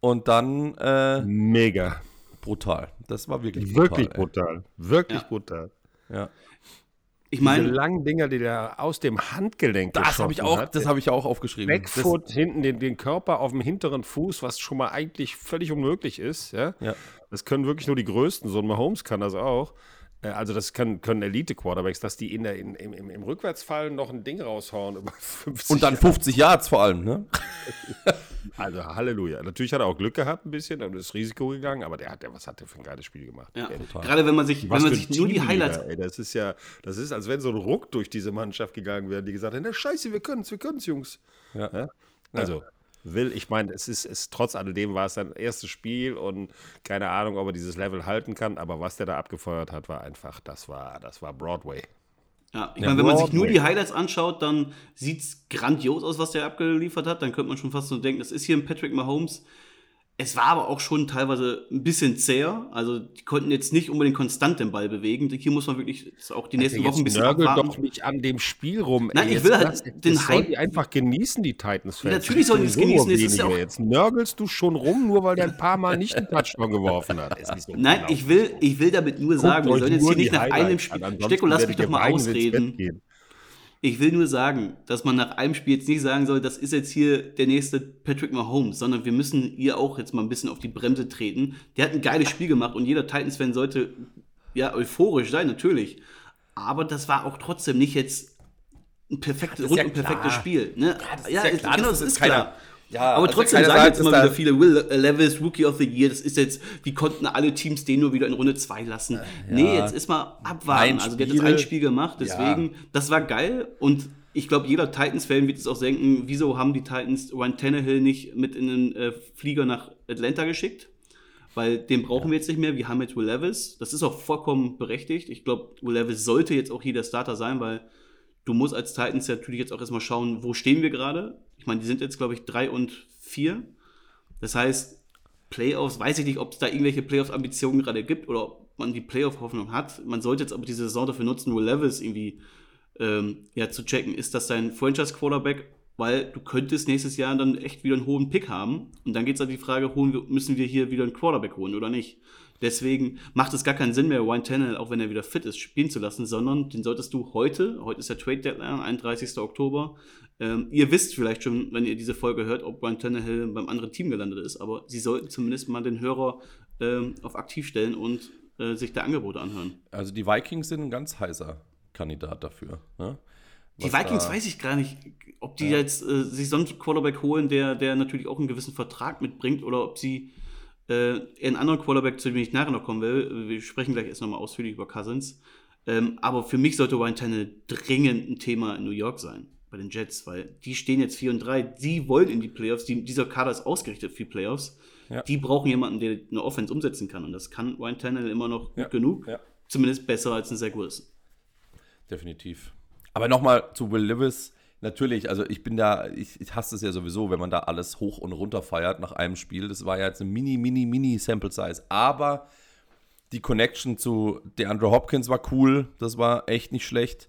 und dann. Äh, Mega. Brutal. Das war wirklich brutal. Wirklich brutal. Ey. Wirklich ja. brutal. Ja. Ich meine, diese langen Dinger, die der aus dem Handgelenk Das habe ich auch, hat, das habe ich auch aufgeschrieben. Backfoot hinten den, den Körper auf dem hinteren Fuß, was schon mal eigentlich völlig unmöglich ist. Ja? ja. Das können wirklich nur die Größten. So ein Mahomes kann das auch. Äh, also das können, können Elite-Quarterbacks, dass die in der, in, im, im Rückwärtsfallen noch ein Ding raushauen über 50 Und dann 50 Yards vor allem, ne? Also Halleluja. Natürlich hat er auch Glück gehabt ein bisschen, und ist Risiko gegangen, aber der hat ja, was hat der für ein geiles Spiel gemacht? Ja, Gerade wenn man sich, wenn man sich nur die Highlights. Ey, das ist ja, das ist, als wenn so ein Ruck durch diese Mannschaft gegangen wäre, die gesagt hätten, scheiße, wir können es, wir können es, Jungs. Ja. ja? Also, will, ich meine, es ist, es, trotz alledem war es sein erstes Spiel und keine Ahnung, ob er dieses Level halten kann, aber was der da abgefeuert hat, war einfach, das war, das war Broadway. Ja, ich meine, wenn man sich nur die Highlights anschaut, dann sieht es grandios aus, was der abgeliefert hat. Dann könnte man schon fast so denken, das ist hier ein Patrick Mahomes, es war aber auch schon teilweise ein bisschen zäher. Also die konnten jetzt nicht unbedingt konstant den Ball bewegen. Hier muss man wirklich auch die nächsten Wochen ein bisschen nörgel abwarten. doch nicht an dem Spiel rum. Nein, ey, ich will halt den Hype. die einfach genießen, die Titans-Fans. Natürlich sollen die es genießen. Ist ja jetzt nörgelst du schon rum, nur weil der ein paar Mal nicht einen Touchdown geworfen hat. So Nein, genau. ich will, ich will damit nur Guckt sagen, wir sollen jetzt hier nicht nach einem Spiel. Stecko, lass mich doch mal ausreden. Ich will nur sagen, dass man nach einem Spiel jetzt nicht sagen soll, das ist jetzt hier der nächste Patrick Mahomes, sondern wir müssen ihr auch jetzt mal ein bisschen auf die Bremse treten. Der hat ein geiles Spiel gemacht und jeder Titans-Fan sollte ja euphorisch sein, natürlich. Aber das war auch trotzdem nicht jetzt ein perfektes, rund ja und perfektes Spiel. Ne? Ja, ja, klar, genau, das, das ist klar. Ja, aber also trotzdem sagen jetzt immer wieder viele, Will Levis, Rookie of the Year, das ist jetzt, wie konnten alle Teams den nur wieder in Runde 2 lassen? Ja. Nee, jetzt ist mal abwarten. Also der hat jetzt ein Spiel gemacht, deswegen, ja. das war geil und ich glaube, jeder Titans-Fan wird jetzt auch denken, wieso haben die Titans Ryan Tannehill nicht mit in den äh, Flieger nach Atlanta geschickt? Weil den brauchen ja. wir jetzt nicht mehr. Wir haben jetzt Will Levis. Das ist auch vollkommen berechtigt. Ich glaube, Will Levis sollte jetzt auch hier der Starter sein, weil du musst als Titans natürlich jetzt auch erstmal schauen, wo stehen wir gerade. Ich meine, die sind jetzt, glaube ich, drei und vier. Das heißt, Playoffs, weiß ich nicht, ob es da irgendwelche Playoffs-Ambitionen gerade gibt oder ob man die Playoff-Hoffnung hat. Man sollte jetzt aber diese Saison dafür nutzen, Will Levis irgendwie ähm, ja, zu checken. Ist das sein Franchise-Quarterback? Weil du könntest nächstes Jahr dann echt wieder einen hohen Pick haben. Und dann geht es an die Frage, holen wir, müssen wir hier wieder einen Quarterback holen oder nicht? Deswegen macht es gar keinen Sinn mehr, Ryan Tannehill, auch wenn er wieder fit ist, spielen zu lassen, sondern den solltest du heute, heute ist der Trade Deadline, 31. Oktober, ähm, ihr wisst vielleicht schon, wenn ihr diese Folge hört, ob Ryan Tannehill beim anderen Team gelandet ist, aber sie sollten zumindest mal den Hörer ähm, auf aktiv stellen und äh, sich der Angebote anhören. Also die Vikings sind ein ganz heißer Kandidat dafür. Ne? Die Vikings weiß ich gar nicht, ob die ja. jetzt äh, sich sonst einen Quarterback holen, der, der natürlich auch einen gewissen Vertrag mitbringt, oder ob sie äh, einen anderen Quarterback, zu dem ich nachher noch kommen will. Wir sprechen gleich erst nochmal ausführlich über Cousins. Ähm, aber für mich sollte Ryan Tannehill dringend ein Thema in New York sein, bei den Jets, weil die stehen jetzt 4 und 3, die wollen in die Playoffs, die, dieser Kader ist ausgerichtet für die Playoffs. Ja. Die brauchen jemanden, der eine Offense umsetzen kann. Und das kann Ryan Tannehill immer noch gut ja. genug. Ja. Zumindest besser als ein Zach Wilson. Definitiv. Aber nochmal zu Will Levis. Natürlich, also ich bin da, ich, ich hasse es ja sowieso, wenn man da alles hoch und runter feiert nach einem Spiel. Das war ja jetzt eine mini, mini, mini Sample Size. Aber die Connection zu DeAndre Hopkins war cool. Das war echt nicht schlecht.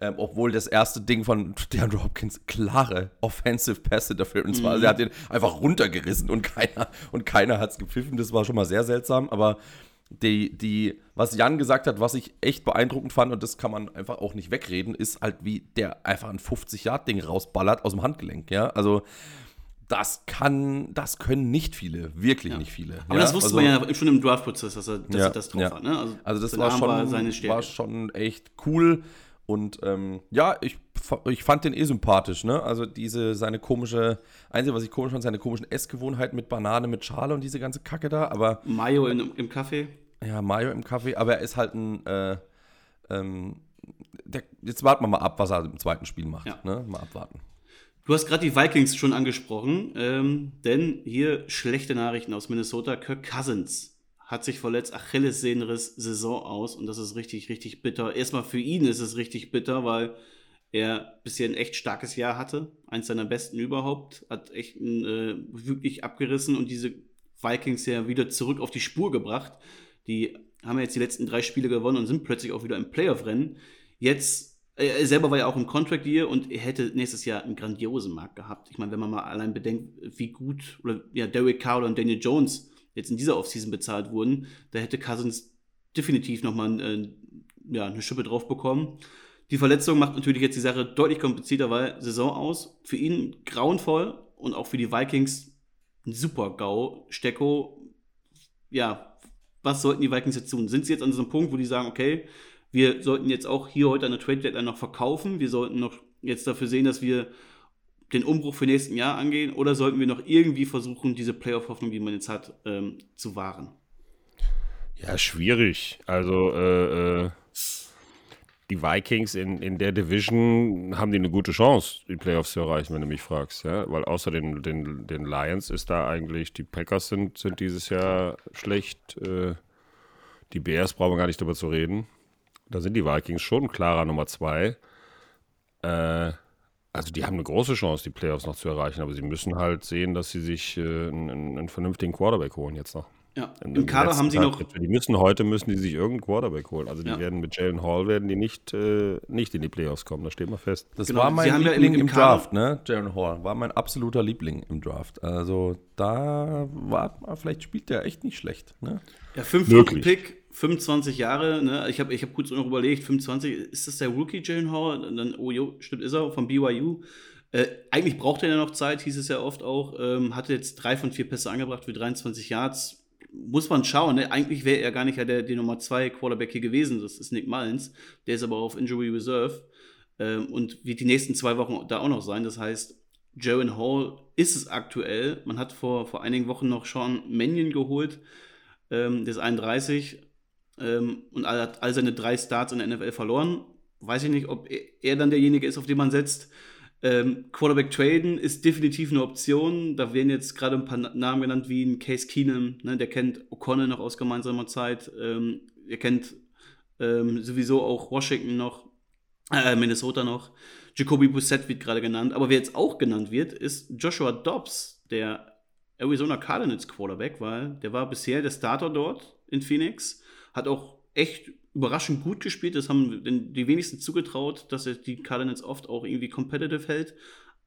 Ähm, obwohl das erste Ding von DeAndre Hopkins klare Offensive Pass Interference mhm. war. Also er hat den einfach runtergerissen und keiner, und keiner hat es gepfiffen. Das war schon mal sehr seltsam. Aber die, die, was Jan gesagt hat, was ich echt beeindruckend fand, und das kann man einfach auch nicht wegreden, ist halt, wie der einfach ein 50-Yard-Ding rausballert aus dem Handgelenk, ja. Also, das kann, das können nicht viele, wirklich ja. nicht viele. Aber ja? das wusste also, man ja schon im Draft-Prozess, dass, er, dass ja, er das drauf hat. Ne? Also, also, das war schon, war, war schon echt cool. Und ähm, ja, ich, ich fand den eh sympathisch, ne? Also diese, seine komische, einzige, was ich komisch fand, seine komischen Essgewohnheiten mit Banane, mit Schale und diese ganze Kacke da, aber. Mayo in, im Kaffee? Ja, Mayo im Kaffee, aber er ist halt ein, äh, ähm, der, jetzt warten wir mal ab, was er im zweiten Spiel macht, ja. ne? Mal abwarten. Du hast gerade die Vikings schon angesprochen, ähm, denn hier schlechte Nachrichten aus Minnesota. Kirk Cousins hat sich verletzt, Achillessehnenriss, Saison aus und das ist richtig, richtig bitter. Erstmal für ihn ist es richtig bitter, weil er bisher ein echt starkes Jahr hatte, eins seiner besten überhaupt, hat echt ein, äh, wirklich abgerissen und diese Vikings ja wieder zurück auf die Spur gebracht. Die haben jetzt die letzten drei Spiele gewonnen und sind plötzlich auch wieder im Playoff-Rennen. Jetzt, äh, er selber war ja auch im Contract Year und er hätte nächstes Jahr einen grandiosen Markt gehabt. Ich meine, wenn man mal allein bedenkt, wie gut oder ja, Derek Carr und Daniel Jones jetzt in dieser Offseason bezahlt wurden, da hätte Cousins definitiv nochmal äh, ja, eine Schippe drauf bekommen. Die Verletzung macht natürlich jetzt die Sache deutlich komplizierter, weil Saison aus. Für ihn grauenvoll und auch für die Vikings ein super GAU. Stecko, ja, was sollten die Vikings jetzt tun? Sind sie jetzt an diesem Punkt, wo die sagen, okay, wir sollten jetzt auch hier heute eine Trade Deadline noch verkaufen, wir sollten noch jetzt dafür sehen, dass wir den Umbruch für nächsten Jahr angehen oder sollten wir noch irgendwie versuchen, diese Playoff-Hoffnung, die man jetzt hat, ähm, zu wahren? Ja, schwierig. Also äh, äh, die Vikings in, in der Division haben die eine gute Chance, die Playoffs zu erreichen, wenn du mich fragst. Ja? Weil außer den, den, den Lions ist da eigentlich, die Packers sind, sind dieses Jahr schlecht. Äh, die Bears brauchen wir gar nicht drüber zu reden. Da sind die Vikings schon klarer Nummer zwei. Äh, also die haben eine große Chance, die Playoffs noch zu erreichen, aber sie müssen halt sehen, dass sie sich äh, einen, einen, vernünftigen Quarterback holen jetzt noch. Ja, in, im Kader haben sie Tag, noch. Die müssen heute müssen die sich irgendeinen Quarterback holen. Also die ja. werden mit Jalen Hall werden die nicht, äh, nicht in die Playoffs kommen. Da steht mal fest. Das genau, war mein Liebling ja im, im Draft, ne? Jalen Hall war mein absoluter Liebling im Draft. Also da war vielleicht spielt der echt nicht schlecht. Ne? Ja, fünfter Pick 25 Jahre, ne? ich habe ich hab kurz noch überlegt, 25, ist das der Rookie Jalen Howard? Und dann, oh jo, stimmt, ist er, von BYU. Äh, eigentlich braucht er ja noch Zeit, hieß es ja oft auch. Ähm, hatte jetzt drei von vier Pässe angebracht für 23 Yards. Muss man schauen, ne? Eigentlich wäre er gar nicht der, der Nummer zwei Quarterback hier gewesen. Das ist Nick Mullins. Der ist aber auf Injury Reserve ähm, und wird die nächsten zwei Wochen da auch noch sein. Das heißt, Jaron Hall ist es aktuell. Man hat vor, vor einigen Wochen noch Sean Mannion geholt. Ähm, der ist 31 ähm, und er hat all seine drei Starts in der NFL verloren. Weiß ich nicht, ob er dann derjenige ist, auf den man setzt. Ähm, Quarterback traden ist definitiv eine Option. Da werden jetzt gerade ein paar Namen genannt, wie ein Case Keenum. Ne? Der kennt O'Connell noch aus gemeinsamer Zeit. Ähm, er kennt ähm, sowieso auch Washington noch, äh, Minnesota noch. Jacoby Brissett wird gerade genannt. Aber wer jetzt auch genannt wird, ist Joshua Dobbs, der Arizona Cardinals Quarterback, weil der war bisher der Starter dort in Phoenix, hat auch echt überraschend gut gespielt. Das haben die wenigsten zugetraut, dass er die Cardinals oft auch irgendwie competitive hält.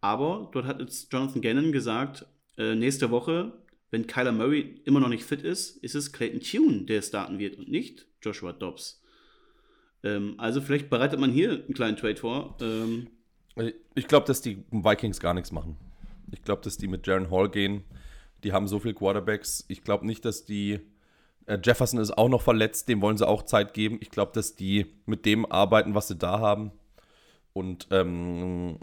Aber dort hat jetzt Jonathan Gannon gesagt, äh, nächste Woche, wenn Kyler Murray immer noch nicht fit ist, ist es Clayton Tune, der starten wird und nicht Joshua Dobbs. Ähm, also vielleicht bereitet man hier einen kleinen Trade vor. Ähm, ich glaube, dass die Vikings gar nichts machen. Ich glaube, dass die mit Jaron Hall gehen. Die haben so viele Quarterbacks. Ich glaube nicht, dass die. Äh, Jefferson ist auch noch verletzt, dem wollen sie auch Zeit geben. Ich glaube, dass die mit dem arbeiten, was sie da haben. Und ähm,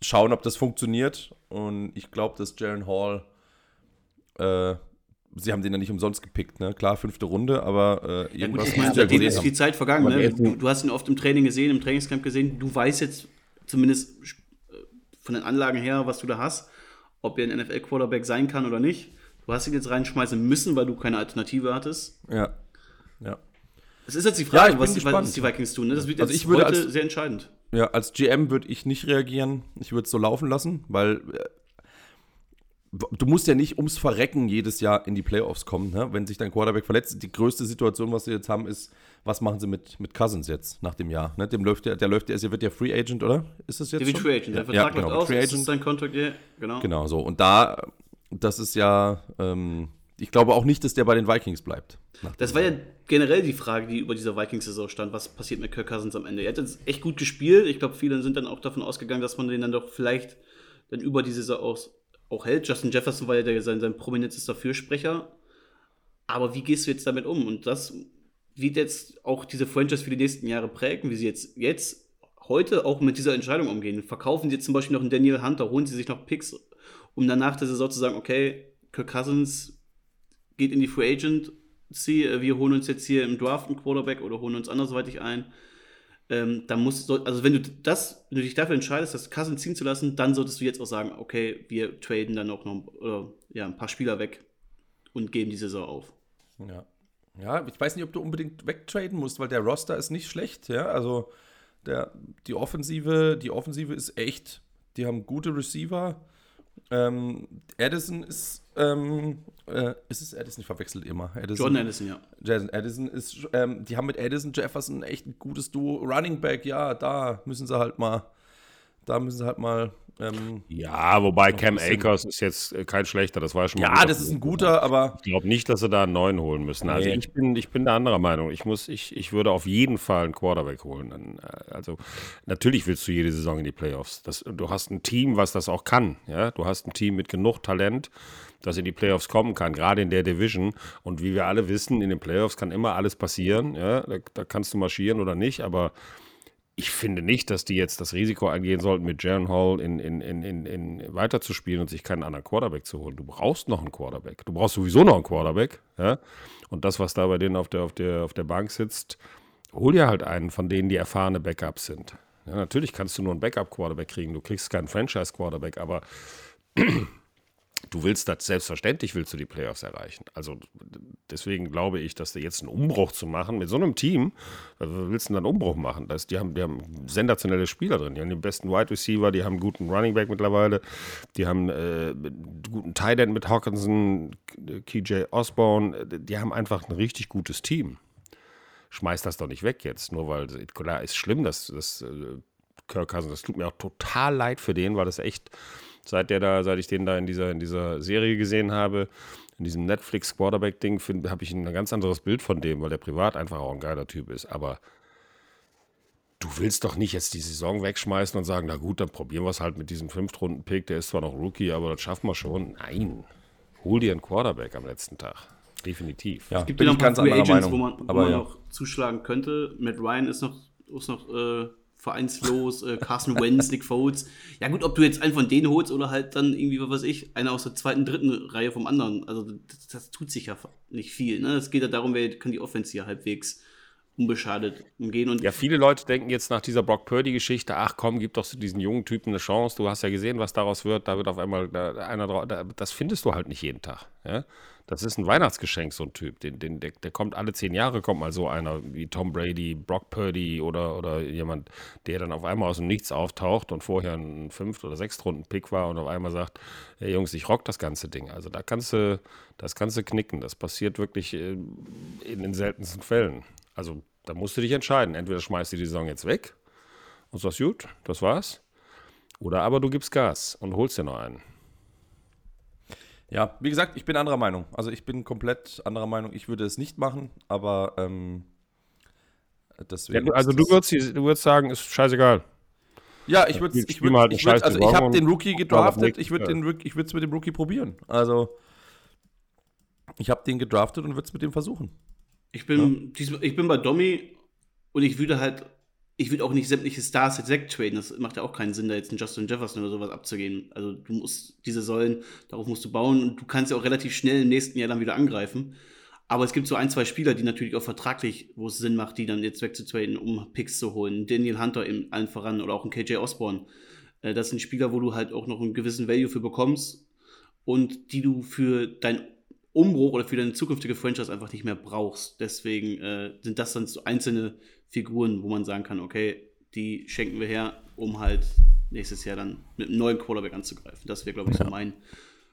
schauen, ob das funktioniert. Und ich glaube, dass Jaron Hall. Äh, sie haben den ja nicht umsonst gepickt, ne? Klar, fünfte Runde, aber äh, irgendwas ja, gut, ja, ist viel Zeit vergangen. Ne? Du, du, hast ihn oft im Training gesehen, im Trainingscamp gesehen. Du weißt jetzt zumindest äh, von den Anlagen her, was du da hast, ob er ein NFL-Quarterback sein kann oder nicht. Du hast ihn jetzt reinschmeißen müssen, weil du keine Alternative hattest. Ja. Ja. Es ist jetzt die Frage, ja, was, die, was, die Vikings tun. Ne? Das wird also jetzt also heute als, sehr entscheidend. Ja, als GM würde ich nicht reagieren. Ich würde es so laufen lassen, weil äh, du musst ja nicht ums Verrecken jedes Jahr in die Playoffs kommen, ne? wenn sich dein Quarterback verletzt. Die größte Situation, was sie jetzt haben, ist, was machen sie mit, mit Cousins jetzt nach dem Jahr? Ne? Dem läuft der, der läuft, der wird ja Free Agent, oder? Ist das jetzt? Der wird Free Agent, der Vertrag ja, genau, läuft aus, Free Agent. ist sein Contract, yeah, genau. Genau, so. Und da, das ist ja, ähm, ich glaube auch nicht, dass der bei den Vikings bleibt. Das war ja generell die Frage, die über dieser Vikings-Saison stand. Was passiert mit Kirk Cousins am Ende? Er hat jetzt echt gut gespielt. Ich glaube, viele sind dann auch davon ausgegangen, dass man den dann doch vielleicht dann über die Saison aus auch hält. Justin Jefferson war ja der, sein, sein prominentester Fürsprecher. Aber wie gehst du jetzt damit um? Und das wird jetzt auch diese Franchise für die nächsten Jahre prägen, wie sie jetzt, jetzt heute auch mit dieser Entscheidung umgehen. Verkaufen sie jetzt zum Beispiel noch einen Daniel Hunter, holen sie sich noch Picks, um danach der Saison zu sagen, okay, Kirk Cousins geht in die Free Agency, äh, wir holen uns jetzt hier im Draft einen Quarterback oder holen uns andersweitig ein ähm, dann musst du, also wenn du das, wenn du dich dafür entscheidest, das Cousins ziehen zu lassen, dann solltest du jetzt auch sagen, okay, wir traden dann auch noch oder, ja, ein paar Spieler weg und geben die Saison auf. Ja. Ja, ich weiß nicht, ob du unbedingt wegtraden musst, weil der Roster ist nicht schlecht, ja. Also der, die Offensive, die Offensive ist echt, die haben gute Receiver. Ähm, Addison ist, ähm, äh, ist es Addison? Ich verwechselt immer. Addison, John Addison, ja. Jason Addison ist, ähm, die haben mit Addison Jefferson echt ein gutes Duo. Running Back, ja, da müssen sie halt mal, da müssen sie halt mal ähm, ja, wobei Cam Akers ist jetzt äh, kein schlechter, das war schon mal. Ja, das ist ein guter, aber. Ich glaube nicht, dass sie da einen neuen holen müssen. Also nee. ich bin, ich bin der anderer Meinung. Ich muss, ich, ich würde auf jeden Fall einen Quarterback holen. Äh, also natürlich willst du jede Saison in die Playoffs. Das, du hast ein Team, was das auch kann. Ja? Du hast ein Team mit genug Talent, das in die Playoffs kommen kann, gerade in der Division. Und wie wir alle wissen, in den Playoffs kann immer alles passieren. Ja? Da, da kannst du marschieren oder nicht, aber ich finde nicht, dass die jetzt das Risiko eingehen sollten, mit Jaron Hall in, in, in, in, in weiterzuspielen und sich keinen anderen Quarterback zu holen. Du brauchst noch einen Quarterback. Du brauchst sowieso noch einen Quarterback. Ja? Und das, was da bei denen auf der, auf, der, auf der Bank sitzt, hol dir halt einen von denen, die erfahrene Backups sind. Ja, natürlich kannst du nur einen Backup-Quarterback kriegen. Du kriegst keinen Franchise-Quarterback, aber du willst das selbstverständlich, willst du die Playoffs erreichen. Also deswegen glaube ich, dass da jetzt einen Umbruch zu machen mit so einem Team, willst du denn einen Umbruch machen? Das, die, haben, die haben sensationelle Spieler drin. Die haben den besten Wide Receiver, die haben einen guten Running Back mittlerweile, die haben äh, einen guten Tight End mit Hawkinson, KJ Osborne. Die haben einfach ein richtig gutes Team. Schmeiß das doch nicht weg jetzt, nur weil, klar, ist schlimm, dass, dass äh, Kirk Cousins, das tut mir auch total leid für den, weil das echt seit der da, seit ich den da in dieser, in dieser Serie gesehen habe, in diesem Netflix Quarterback-Ding, habe ich ein ganz anderes Bild von dem, weil der privat einfach auch ein geiler Typ ist. Aber du willst doch nicht jetzt die Saison wegschmeißen und sagen, na gut, dann probieren wir es halt mit diesem Fünftrunden-Pick, der ist zwar noch Rookie, aber das schaffen wir schon. Nein. Hol dir einen Quarterback am letzten Tag. Definitiv. Ja, es gibt ja noch ein paar Free Agents, Meinung. wo man, wo man ja. noch zuschlagen könnte. Matt Ryan ist noch, ist noch äh, vereinslos, äh, Carson Wentz, Nick Foles. Ja gut, ob du jetzt einen von denen holst oder halt dann irgendwie, was weiß ich, einer aus der zweiten, dritten Reihe vom anderen. Also das, das tut sich ja nicht viel. Ne? Es geht ja darum, wer kann die Offense hier halbwegs unbeschadet umgehen. Und ja, viele Leute denken jetzt nach dieser Brock Purdy-Geschichte, ach komm, gib doch diesen jungen Typen eine Chance. Du hast ja gesehen, was daraus wird. Da wird auf einmal einer da, Das findest du halt nicht jeden Tag. Ja? Das ist ein Weihnachtsgeschenk, so ein Typ. Den, den, der, der, kommt alle zehn Jahre, kommt mal so einer wie Tom Brady, Brock Purdy oder, oder jemand, der dann auf einmal aus dem Nichts auftaucht und vorher ein Fünft- oder Sechstrunden-Pick war und auf einmal sagt, hey Jungs, ich rock das ganze Ding. Also da kannst du, das kannst knicken. Das passiert wirklich äh, in den seltensten Fällen. Also da musst du dich entscheiden. Entweder schmeißt du die Saison jetzt weg und sagst, gut, das war's. Oder aber du gibst Gas und holst dir noch einen. Ja, wie gesagt, ich bin anderer Meinung. Also ich bin komplett anderer Meinung. Ich würde es nicht machen, aber ähm, deswegen. Ja, also du würdest, du würdest sagen, ist scheißegal. Ja, ich würde ich würd, halt ich würd, also ich habe den Rookie gedraftet, ich würde es mit dem Rookie probieren. Also ich habe den gedraftet und würde es mit dem versuchen. Ich bin, ja. ich bin bei Domi und ich würde halt ich würde auch nicht sämtliche Stars jetzt wegtraden. Das macht ja auch keinen Sinn, da jetzt einen Justin Jefferson oder sowas abzugehen. Also du musst diese Säulen, darauf musst du bauen und du kannst ja auch relativ schnell im nächsten Jahr dann wieder angreifen. Aber es gibt so ein, zwei Spieler, die natürlich auch vertraglich, wo es Sinn macht, die dann jetzt wegzutraden, um Picks zu holen. Daniel Hunter in allen voran oder auch ein KJ Osborne. Äh, das sind Spieler, wo du halt auch noch einen gewissen Value für bekommst und die du für dein Umbruch oder für deine zukünftige Franchise einfach nicht mehr brauchst. Deswegen äh, sind das dann so einzelne Figuren, wo man sagen kann, okay, die schenken wir her, um halt nächstes Jahr dann mit einem neuen Quarterback anzugreifen. Das wäre, glaube ich, so mein,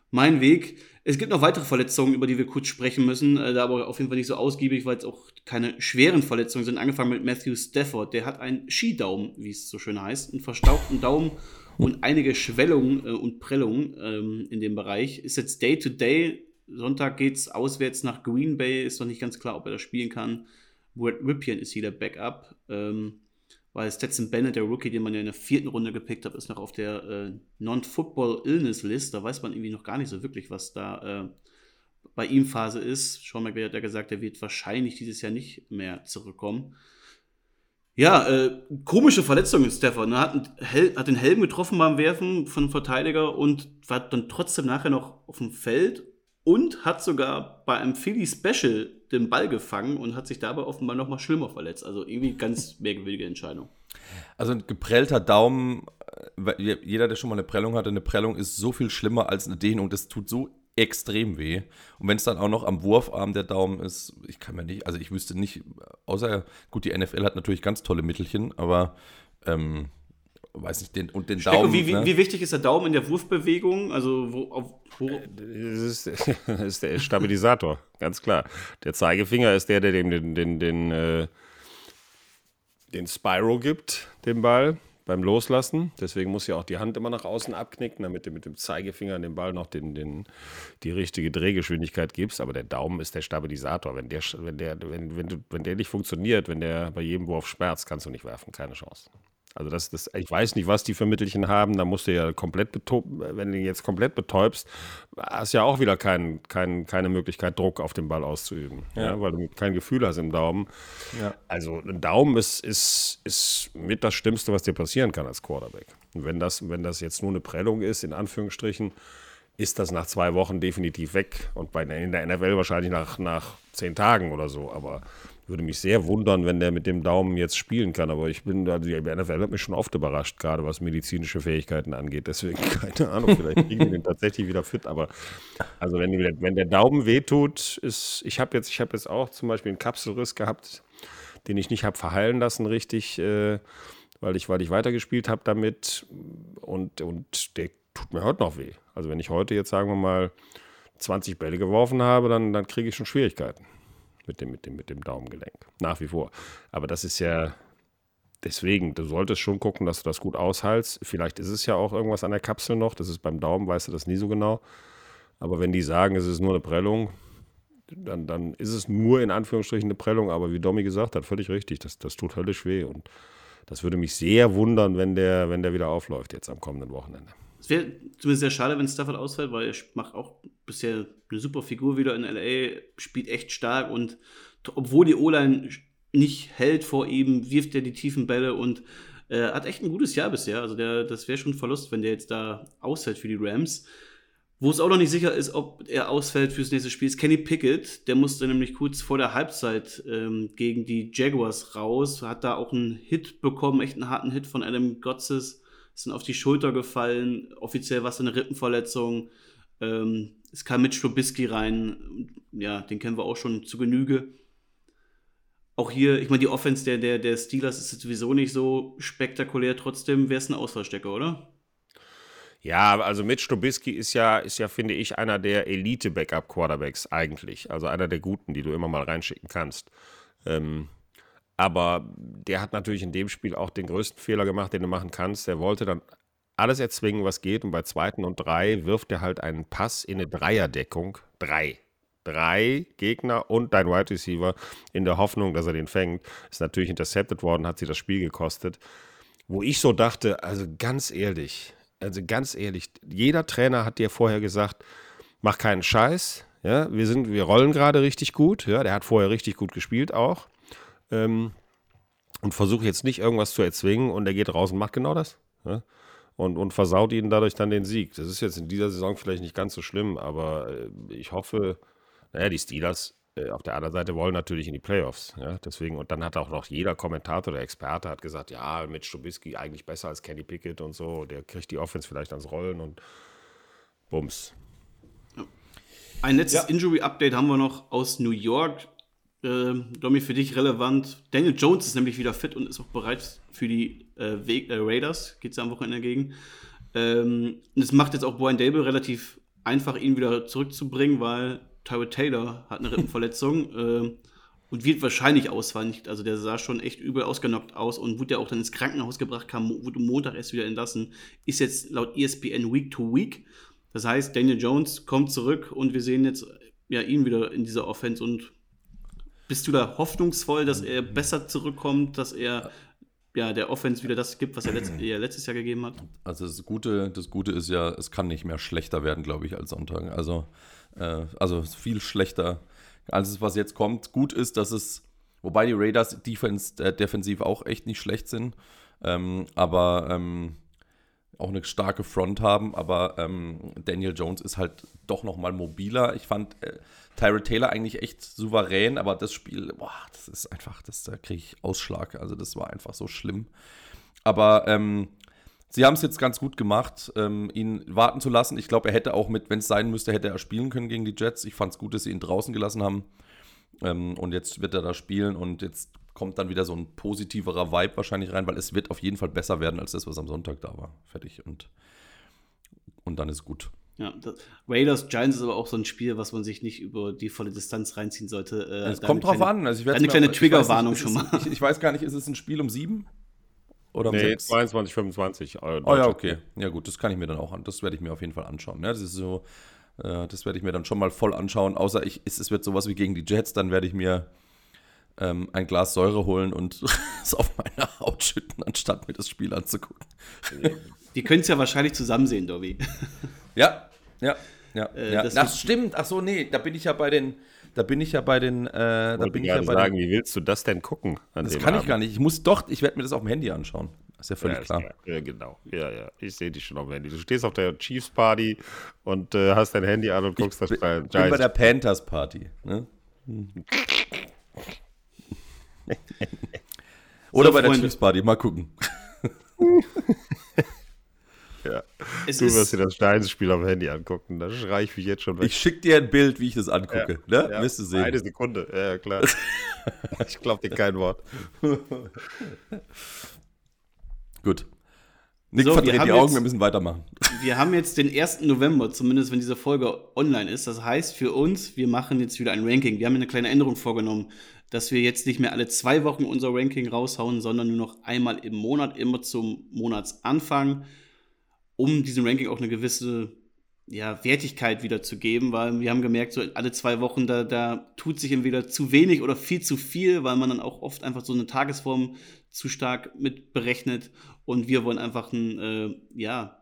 mein Weg. Es gibt noch weitere Verletzungen, über die wir kurz sprechen müssen, äh, da aber auf jeden Fall nicht so ausgiebig, weil es auch keine schweren Verletzungen sind. Angefangen mit Matthew Stafford, der hat einen Skidaumen, wie es so schön heißt, einen verstaubten Daumen und einige Schwellungen äh, und Prellungen ähm, in dem Bereich. Ist jetzt Day-to-Day. -Day. Sonntag geht es auswärts nach Green Bay, ist noch nicht ganz klar, ob er das spielen kann. Ripien ist hier der Backup. Ähm, weil Stetson Bennett, der Rookie, den man ja in der vierten Runde gepickt hat, ist noch auf der äh, Non-Football Illness List. Da weiß man irgendwie noch gar nicht so wirklich, was da äh, bei ihm Phase ist. Sean McVay hat ja gesagt, er wird wahrscheinlich dieses Jahr nicht mehr zurückkommen. Ja, äh, komische Verletzung Stefan. Er hat, hat, den Helm getroffen beim Werfen von einem Verteidiger und war dann trotzdem nachher noch auf dem Feld und hat sogar bei einem Philly Special den Ball gefangen und hat sich dabei offenbar noch mal schlimmer verletzt. Also irgendwie ganz merkwürdige Entscheidung. Also ein geprellter Daumen, äh, jeder, der schon mal eine Prellung hatte, eine Prellung ist so viel schlimmer als eine Dehnung. Das tut so extrem weh. Und wenn es dann auch noch am Wurfarm der Daumen ist, ich kann mir nicht, also ich wüsste nicht, außer, gut, die NFL hat natürlich ganz tolle Mittelchen, aber ähm, weiß nicht, den, und den Stecko, Daumen. Wie, wie, ne? wie, wichtig ist der Daumen in der Wurfbewegung? Also, wo, auf, wo? Das, ist, das ist der Stabilisator, ganz klar. Der Zeigefinger ist der, der dem den, den, den, äh, den Spyro gibt, den Ball beim Loslassen. Deswegen muss ja auch die Hand immer nach außen abknicken, damit du mit dem Zeigefinger an den Ball noch den, den, die richtige Drehgeschwindigkeit gibst. Aber der Daumen ist der Stabilisator. Wenn der, wenn, der, wenn, wenn, du, wenn der nicht funktioniert, wenn der bei jedem Wurf schmerzt, kannst du nicht werfen. Keine Chance. Also das, das, ich weiß nicht, was die für Mittelchen haben. Da musst du ja komplett wenn du ihn jetzt komplett betäubst, hast du ja auch wieder kein, kein, keine Möglichkeit, Druck auf den Ball auszuüben. Ja. Ja, weil du kein Gefühl hast im Daumen. Ja. Also ein Daumen ist, ist, ist mit das Schlimmste, was dir passieren kann als Quarterback. Und wenn das, wenn das jetzt nur eine Prellung ist, in Anführungsstrichen, ist das nach zwei Wochen definitiv weg. Und bei, in der NFL wahrscheinlich nach, nach zehn Tagen oder so. Aber würde mich sehr wundern, wenn der mit dem Daumen jetzt spielen kann. Aber ich bin, also die NFL hat mich schon oft überrascht, gerade was medizinische Fähigkeiten angeht. Deswegen keine Ahnung, vielleicht kriegen wir den tatsächlich wieder fit. Aber also wenn, wenn der Daumen wehtut, ist, ich habe jetzt, ich habe jetzt auch zum Beispiel einen Kapselriss gehabt, den ich nicht habe verheilen lassen, richtig, äh, weil ich, weil ich weitergespielt habe damit. Und, und der tut mir heute noch weh. Also wenn ich heute jetzt, sagen wir mal, 20 Bälle geworfen habe, dann, dann kriege ich schon Schwierigkeiten mit dem, mit dem, mit dem Daumengelenk. Nach wie vor. Aber das ist ja deswegen, du solltest schon gucken, dass du das gut aushaltst. Vielleicht ist es ja auch irgendwas an der Kapsel noch. Das ist beim Daumen, weißt du das nie so genau. Aber wenn die sagen, es ist nur eine Prellung, dann, dann ist es nur in Anführungsstrichen eine Prellung. Aber wie Domi gesagt hat, völlig richtig, das, das tut höllisch weh. Und das würde mich sehr wundern, wenn der, wenn der wieder aufläuft jetzt am kommenden Wochenende. Es wäre zumindest sehr schade, wenn Stafford ausfällt, weil er macht auch bisher eine super Figur wieder in LA, spielt echt stark und obwohl die O-Line nicht hält vor ihm, wirft er die tiefen Bälle und äh, hat echt ein gutes Jahr bisher. Also der, das wäre schon ein Verlust, wenn der jetzt da ausfällt für die Rams. Wo es auch noch nicht sicher ist, ob er ausfällt fürs nächste Spiel, ist Kenny Pickett. Der musste nämlich kurz vor der Halbzeit ähm, gegen die Jaguars raus. Hat da auch einen Hit bekommen, echt einen harten Hit von Adam Gotzes. Dann auf die Schulter gefallen. Offiziell war es eine Rippenverletzung. Ähm, es kam mit Strubisky rein. Ja, den kennen wir auch schon zu Genüge. Auch hier, ich meine, die Offense der, der, der Steelers ist sowieso nicht so spektakulär. Trotzdem wäre es ein Ausfallstecker, oder? Ja, also Mitch Trubisky ist ja, ist ja, finde ich, einer der Elite-Backup-Quarterbacks eigentlich. Also einer der guten, die du immer mal reinschicken kannst. Ähm, aber der hat natürlich in dem Spiel auch den größten Fehler gemacht, den du machen kannst. Der wollte dann alles erzwingen, was geht. Und bei zweiten und drei wirft er halt einen Pass in eine Dreierdeckung. Drei. Drei Gegner und dein Wide Receiver in der Hoffnung, dass er den fängt. Ist natürlich intercepted worden, hat sie das Spiel gekostet. Wo ich so dachte, also ganz ehrlich, also ganz ehrlich, jeder Trainer hat dir vorher gesagt, mach keinen Scheiß. Ja, wir sind, wir rollen gerade richtig gut. Ja, der hat vorher richtig gut gespielt auch. Ähm, und versuche jetzt nicht irgendwas zu erzwingen und er geht raus und macht genau das. Ja? Und, und versaut ihnen dadurch dann den Sieg. Das ist jetzt in dieser Saison vielleicht nicht ganz so schlimm, aber äh, ich hoffe, naja, die Steelers äh, auf der anderen Seite wollen natürlich in die Playoffs. Ja, deswegen, und dann hat auch noch jeder Kommentator oder Experte hat gesagt, ja, mit Stubisky eigentlich besser als Kenny Pickett und so. Der kriegt die Offense vielleicht ans Rollen und Bums. Ein letztes ja. Injury-Update haben wir noch aus New York. Äh, Domi, für dich relevant. Daniel Jones ist nämlich wieder fit und ist auch bereit für die äh, äh, Raiders. Geht es am Wochenende dagegen. Ähm, und es macht jetzt auch Brian Dable relativ einfach, ihn wieder zurückzubringen, weil Tyrod Taylor hat eine Rippenverletzung äh, und wird wahrscheinlich ausfallen. Also der sah schon echt übel ausgenockt aus und wurde ja auch dann ins Krankenhaus gebracht, kam wurde Montag erst wieder entlassen. Ist jetzt laut ESPN Week to Week. Das heißt, Daniel Jones kommt zurück und wir sehen jetzt ja ihn wieder in dieser Offense und bist du da hoffnungsvoll, dass er besser zurückkommt, dass er ja, der Offense wieder das gibt, was er, letzt, er letztes Jahr gegeben hat? Also das Gute, das Gute ist ja, es kann nicht mehr schlechter werden, glaube ich, als Sonntag. Also äh, also viel schlechter als es, was jetzt kommt. Gut ist, dass es, wobei die Raiders Defense, äh, defensiv auch echt nicht schlecht sind, ähm, aber ähm, auch eine starke Front haben, aber ähm, Daniel Jones ist halt doch nochmal mobiler. Ich fand äh, Tyra Taylor eigentlich echt souverän, aber das Spiel, boah, das ist einfach, das, da kriege ich Ausschlag. Also das war einfach so schlimm. Aber ähm, Sie haben es jetzt ganz gut gemacht, ähm, ihn warten zu lassen. Ich glaube, er hätte auch mit, wenn es sein müsste, hätte er spielen können gegen die Jets. Ich fand es gut, dass sie ihn draußen gelassen haben. Ähm, und jetzt wird er da spielen und jetzt kommt dann wieder so ein positiverer Vibe wahrscheinlich rein, weil es wird auf jeden Fall besser werden als das, was am Sonntag da war. Fertig. Und, und dann ist gut. Ja, Raiders Giants ist aber auch so ein Spiel, was man sich nicht über die volle Distanz reinziehen sollte. Äh, es kommt drauf kleine, an. Also ich eine kleine Triggerwarnung schon mal. Ich, ich, weiß gar nicht, ist es ein Spiel um sieben? Oder nee, 22, 25. Äh, oh ja, okay. Ja gut, das kann ich mir dann auch an. Das werde ich mir auf jeden Fall anschauen. Ja, das ist so, äh, das werde ich mir dann schon mal voll anschauen. Außer ich, es, es wird sowas wie gegen die Jets, dann werde ich mir ähm, ein Glas Säure holen und es auf meine Haut schütten, anstatt mir das Spiel anzugucken. Die können es ja wahrscheinlich zusammen sehen, Dobby. ja, ja, ja. Äh, ja. Das, das stimmt. Ach so, nee, da bin ich ja bei den da bin ich ja bei den. Äh, da bin ich ja bei sagen, den, wie willst du das denn gucken? das kann Abend? ich gar nicht. Ich muss doch, ich werde mir das auf dem Handy anschauen. Das ist ja völlig ja, klar. Ja, genau. Ja, ja. Ich sehe dich schon auf dem Handy. Du stehst auf der Chiefs Party und äh, hast dein Handy an und guckst ich das bei. Ich bin bei der Panthers Party. Ne? Oder so, bei der Chiefs Party. Mal gucken. Ja. Es du wirst dir das Steinsspiel am Handy angucken. Da schrei ich mich jetzt schon weg. Ich schicke dir ein Bild, wie ich das angucke. Ja, ne? Ja, Wirst du sehen. Eine Sekunde, ja, klar. ich glaube dir kein Wort. Gut. Nick so, verdreht die Augen, jetzt, wir müssen weitermachen. Wir haben jetzt den 1. November, zumindest wenn diese Folge online ist. Das heißt für uns, wir machen jetzt wieder ein Ranking. Wir haben eine kleine Änderung vorgenommen, dass wir jetzt nicht mehr alle zwei Wochen unser Ranking raushauen, sondern nur noch einmal im Monat, immer zum Monatsanfang um diesem Ranking auch eine gewisse ja, Wertigkeit wieder zu geben, weil wir haben gemerkt, so alle zwei Wochen, da, da tut sich entweder zu wenig oder viel zu viel, weil man dann auch oft einfach so eine Tagesform zu stark mit berechnet. Und wir wollen einfach ein, äh, ja,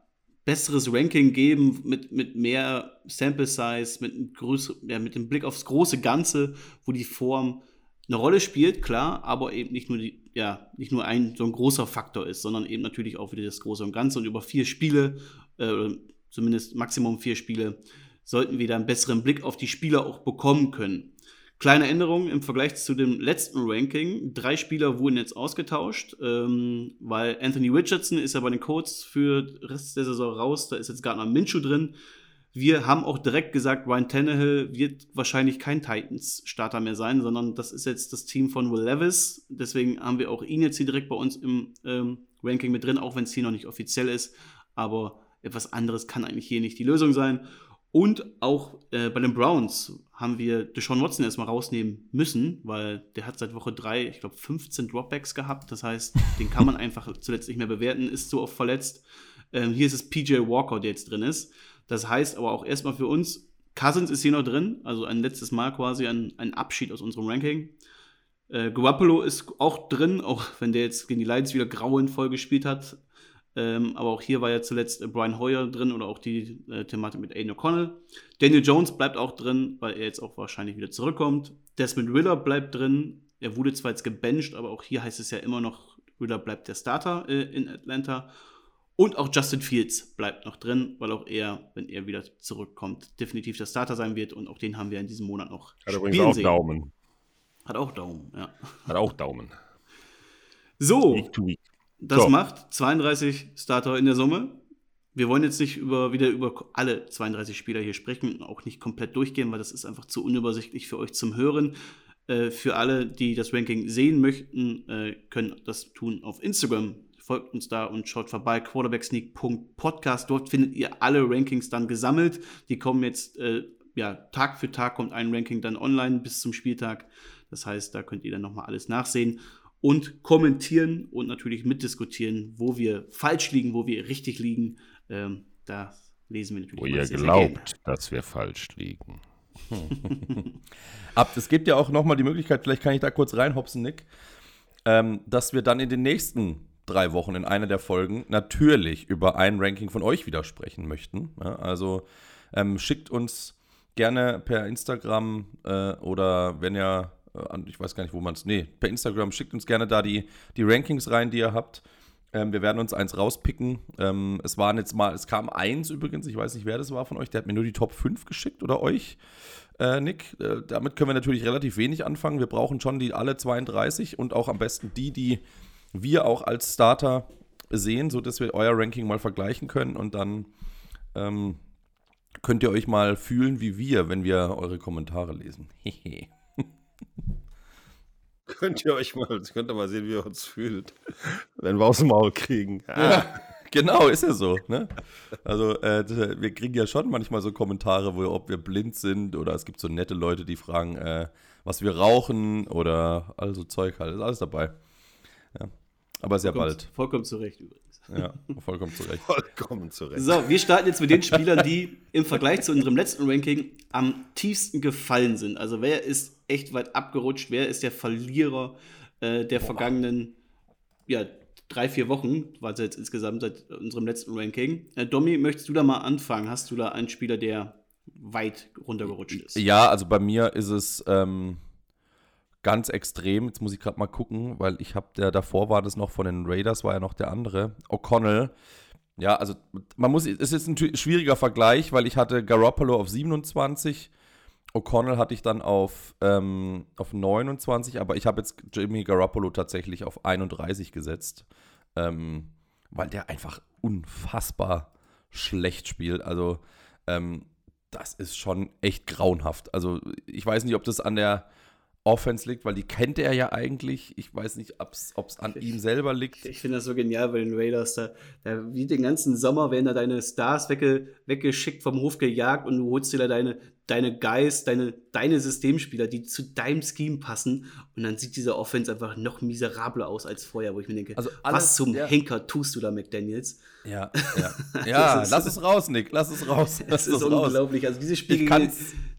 besseres Ranking geben mit, mit mehr Sample Size, mit, einem größer, ja, mit dem Blick aufs große Ganze, wo die Form eine Rolle spielt, klar, aber eben nicht nur die, ja, nicht nur ein so ein großer Faktor ist, sondern eben natürlich auch wieder das Große und Ganze und über vier Spiele, äh, zumindest Maximum vier Spiele, sollten wir da einen besseren Blick auf die Spieler auch bekommen können. Kleine Änderung im Vergleich zu dem letzten Ranking. Drei Spieler wurden jetzt ausgetauscht, ähm, weil Anthony Richardson ist ja bei den Colts für Rest der Saison raus. Da ist jetzt Gardner Minshew drin. Wir haben auch direkt gesagt, Ryan Tannehill wird wahrscheinlich kein Titans-Starter mehr sein, sondern das ist jetzt das Team von Will Levis. Deswegen haben wir auch ihn jetzt hier direkt bei uns im ähm, Ranking mit drin, auch wenn es hier noch nicht offiziell ist. Aber etwas anderes kann eigentlich hier nicht die Lösung sein. Und auch äh, bei den Browns haben wir Deshaun Watson erstmal rausnehmen müssen, weil der hat seit Woche 3, ich glaube, 15 Dropbacks gehabt. Das heißt, den kann man einfach zuletzt nicht mehr bewerten, ist so oft verletzt. Ähm, hier ist es PJ Walker, der jetzt drin ist. Das heißt aber auch erstmal für uns, Cousins ist hier noch drin, also ein letztes Mal quasi ein, ein Abschied aus unserem Ranking. Äh, Garoppolo ist auch drin, auch wenn der jetzt gegen die Lions wieder grauenvoll gespielt hat. Ähm, aber auch hier war ja zuletzt äh, Brian Hoyer drin oder auch die äh, Thematik mit Aiden O'Connell. Daniel Jones bleibt auch drin, weil er jetzt auch wahrscheinlich wieder zurückkommt. Desmond Ritter bleibt drin. Er wurde zwar jetzt gebencht, aber auch hier heißt es ja immer noch, Ritter bleibt der Starter äh, in Atlanta. Und auch Justin Fields bleibt noch drin, weil auch er, wenn er wieder zurückkommt, definitiv der Starter sein wird. Und auch den haben wir in diesem Monat noch. Hat übrigens auch sehen. Daumen. Hat auch Daumen, ja. Hat auch Daumen. So. Week. Das so. macht 32 Starter in der Summe. Wir wollen jetzt nicht über, wieder über alle 32 Spieler hier sprechen, auch nicht komplett durchgehen, weil das ist einfach zu unübersichtlich für euch zum Hören. Äh, für alle, die das Ranking sehen möchten, äh, können das tun auf Instagram. Folgt uns da und schaut vorbei, quarterbacksneak.podcast. Dort findet ihr alle Rankings dann gesammelt. Die kommen jetzt, äh, ja, Tag für Tag kommt ein Ranking dann online bis zum Spieltag. Das heißt, da könnt ihr dann nochmal alles nachsehen und kommentieren und natürlich mitdiskutieren, wo wir falsch liegen, wo wir richtig liegen. Ähm, da lesen wir natürlich. Wo ihr sehr, glaubt, sehr dass wir falsch liegen. Ab, es gibt ja auch nochmal die Möglichkeit, vielleicht kann ich da kurz reinhopsen, Nick, ähm, dass wir dann in den nächsten drei Wochen in einer der Folgen natürlich über ein Ranking von euch wieder sprechen möchten. Ja, also ähm, schickt uns gerne per Instagram äh, oder wenn ihr äh, ich weiß gar nicht, wo man es, nee, per Instagram, schickt uns gerne da die, die Rankings rein, die ihr habt. Ähm, wir werden uns eins rauspicken. Ähm, es waren jetzt mal, es kam eins übrigens, ich weiß nicht, wer das war von euch, der hat mir nur die Top 5 geschickt oder euch, äh, Nick. Äh, damit können wir natürlich relativ wenig anfangen. Wir brauchen schon die alle 32 und auch am besten die, die wir auch als Starter sehen, sodass wir euer Ranking mal vergleichen können und dann ähm, könnt ihr euch mal fühlen wie wir, wenn wir eure Kommentare lesen. Könnt ihr euch mal, könnt ihr mal sehen, wie ihr uns fühlt, wenn wir aus dem Maul kriegen. Ja, genau, ist ja so. Ne? Also äh, wir kriegen ja schon manchmal so Kommentare, wo ob wir blind sind oder es gibt so nette Leute, die fragen, äh, was wir rauchen oder also Zeug halt, ist alles dabei. Ja. Aber sehr vollkommen, bald. Vollkommen zurecht übrigens. Ja, vollkommen zurecht. vollkommen zurecht. So, wir starten jetzt mit den Spielern, die im Vergleich zu unserem letzten Ranking am tiefsten gefallen sind. Also wer ist echt weit abgerutscht? Wer ist der Verlierer äh, der Boah. vergangenen ja, drei, vier Wochen? War es jetzt insgesamt seit unserem letzten Ranking. Äh, Domi, möchtest du da mal anfangen? Hast du da einen Spieler, der weit runtergerutscht ist? Ja, also bei mir ist es ähm, ganz extrem. Jetzt muss ich gerade mal gucken, weil ich habe, der davor war das noch von den Raiders, war ja noch der andere. O'Connell. Ja, also man muss, es ist ein schwieriger Vergleich, weil ich hatte Garoppolo auf 27, O'Connell hatte ich dann auf, ähm, auf 29, aber ich habe jetzt Jimmy Garoppolo tatsächlich auf 31 gesetzt, ähm, weil der einfach unfassbar schlecht spielt. Also ähm, das ist schon echt grauenhaft. Also ich weiß nicht, ob das an der Offense liegt, weil die kennt er ja eigentlich. Ich weiß nicht, ob es an ich, ihm selber liegt. Ich finde das so genial bei den Raiders. Da, da, wie den ganzen Sommer werden da deine Stars wegge, weggeschickt, vom Hof gejagt und du holst dir da deine, deine Guys, deine, deine Systemspieler, die zu deinem Scheme passen. Und dann sieht diese Offense einfach noch miserabler aus als vorher, wo ich mir denke, also alles, was zum ja. Henker tust du da, McDaniels? Ja, ja. ja lass es raus, Nick, lass es raus. Das ist unglaublich. Also dieses Spiel gegen,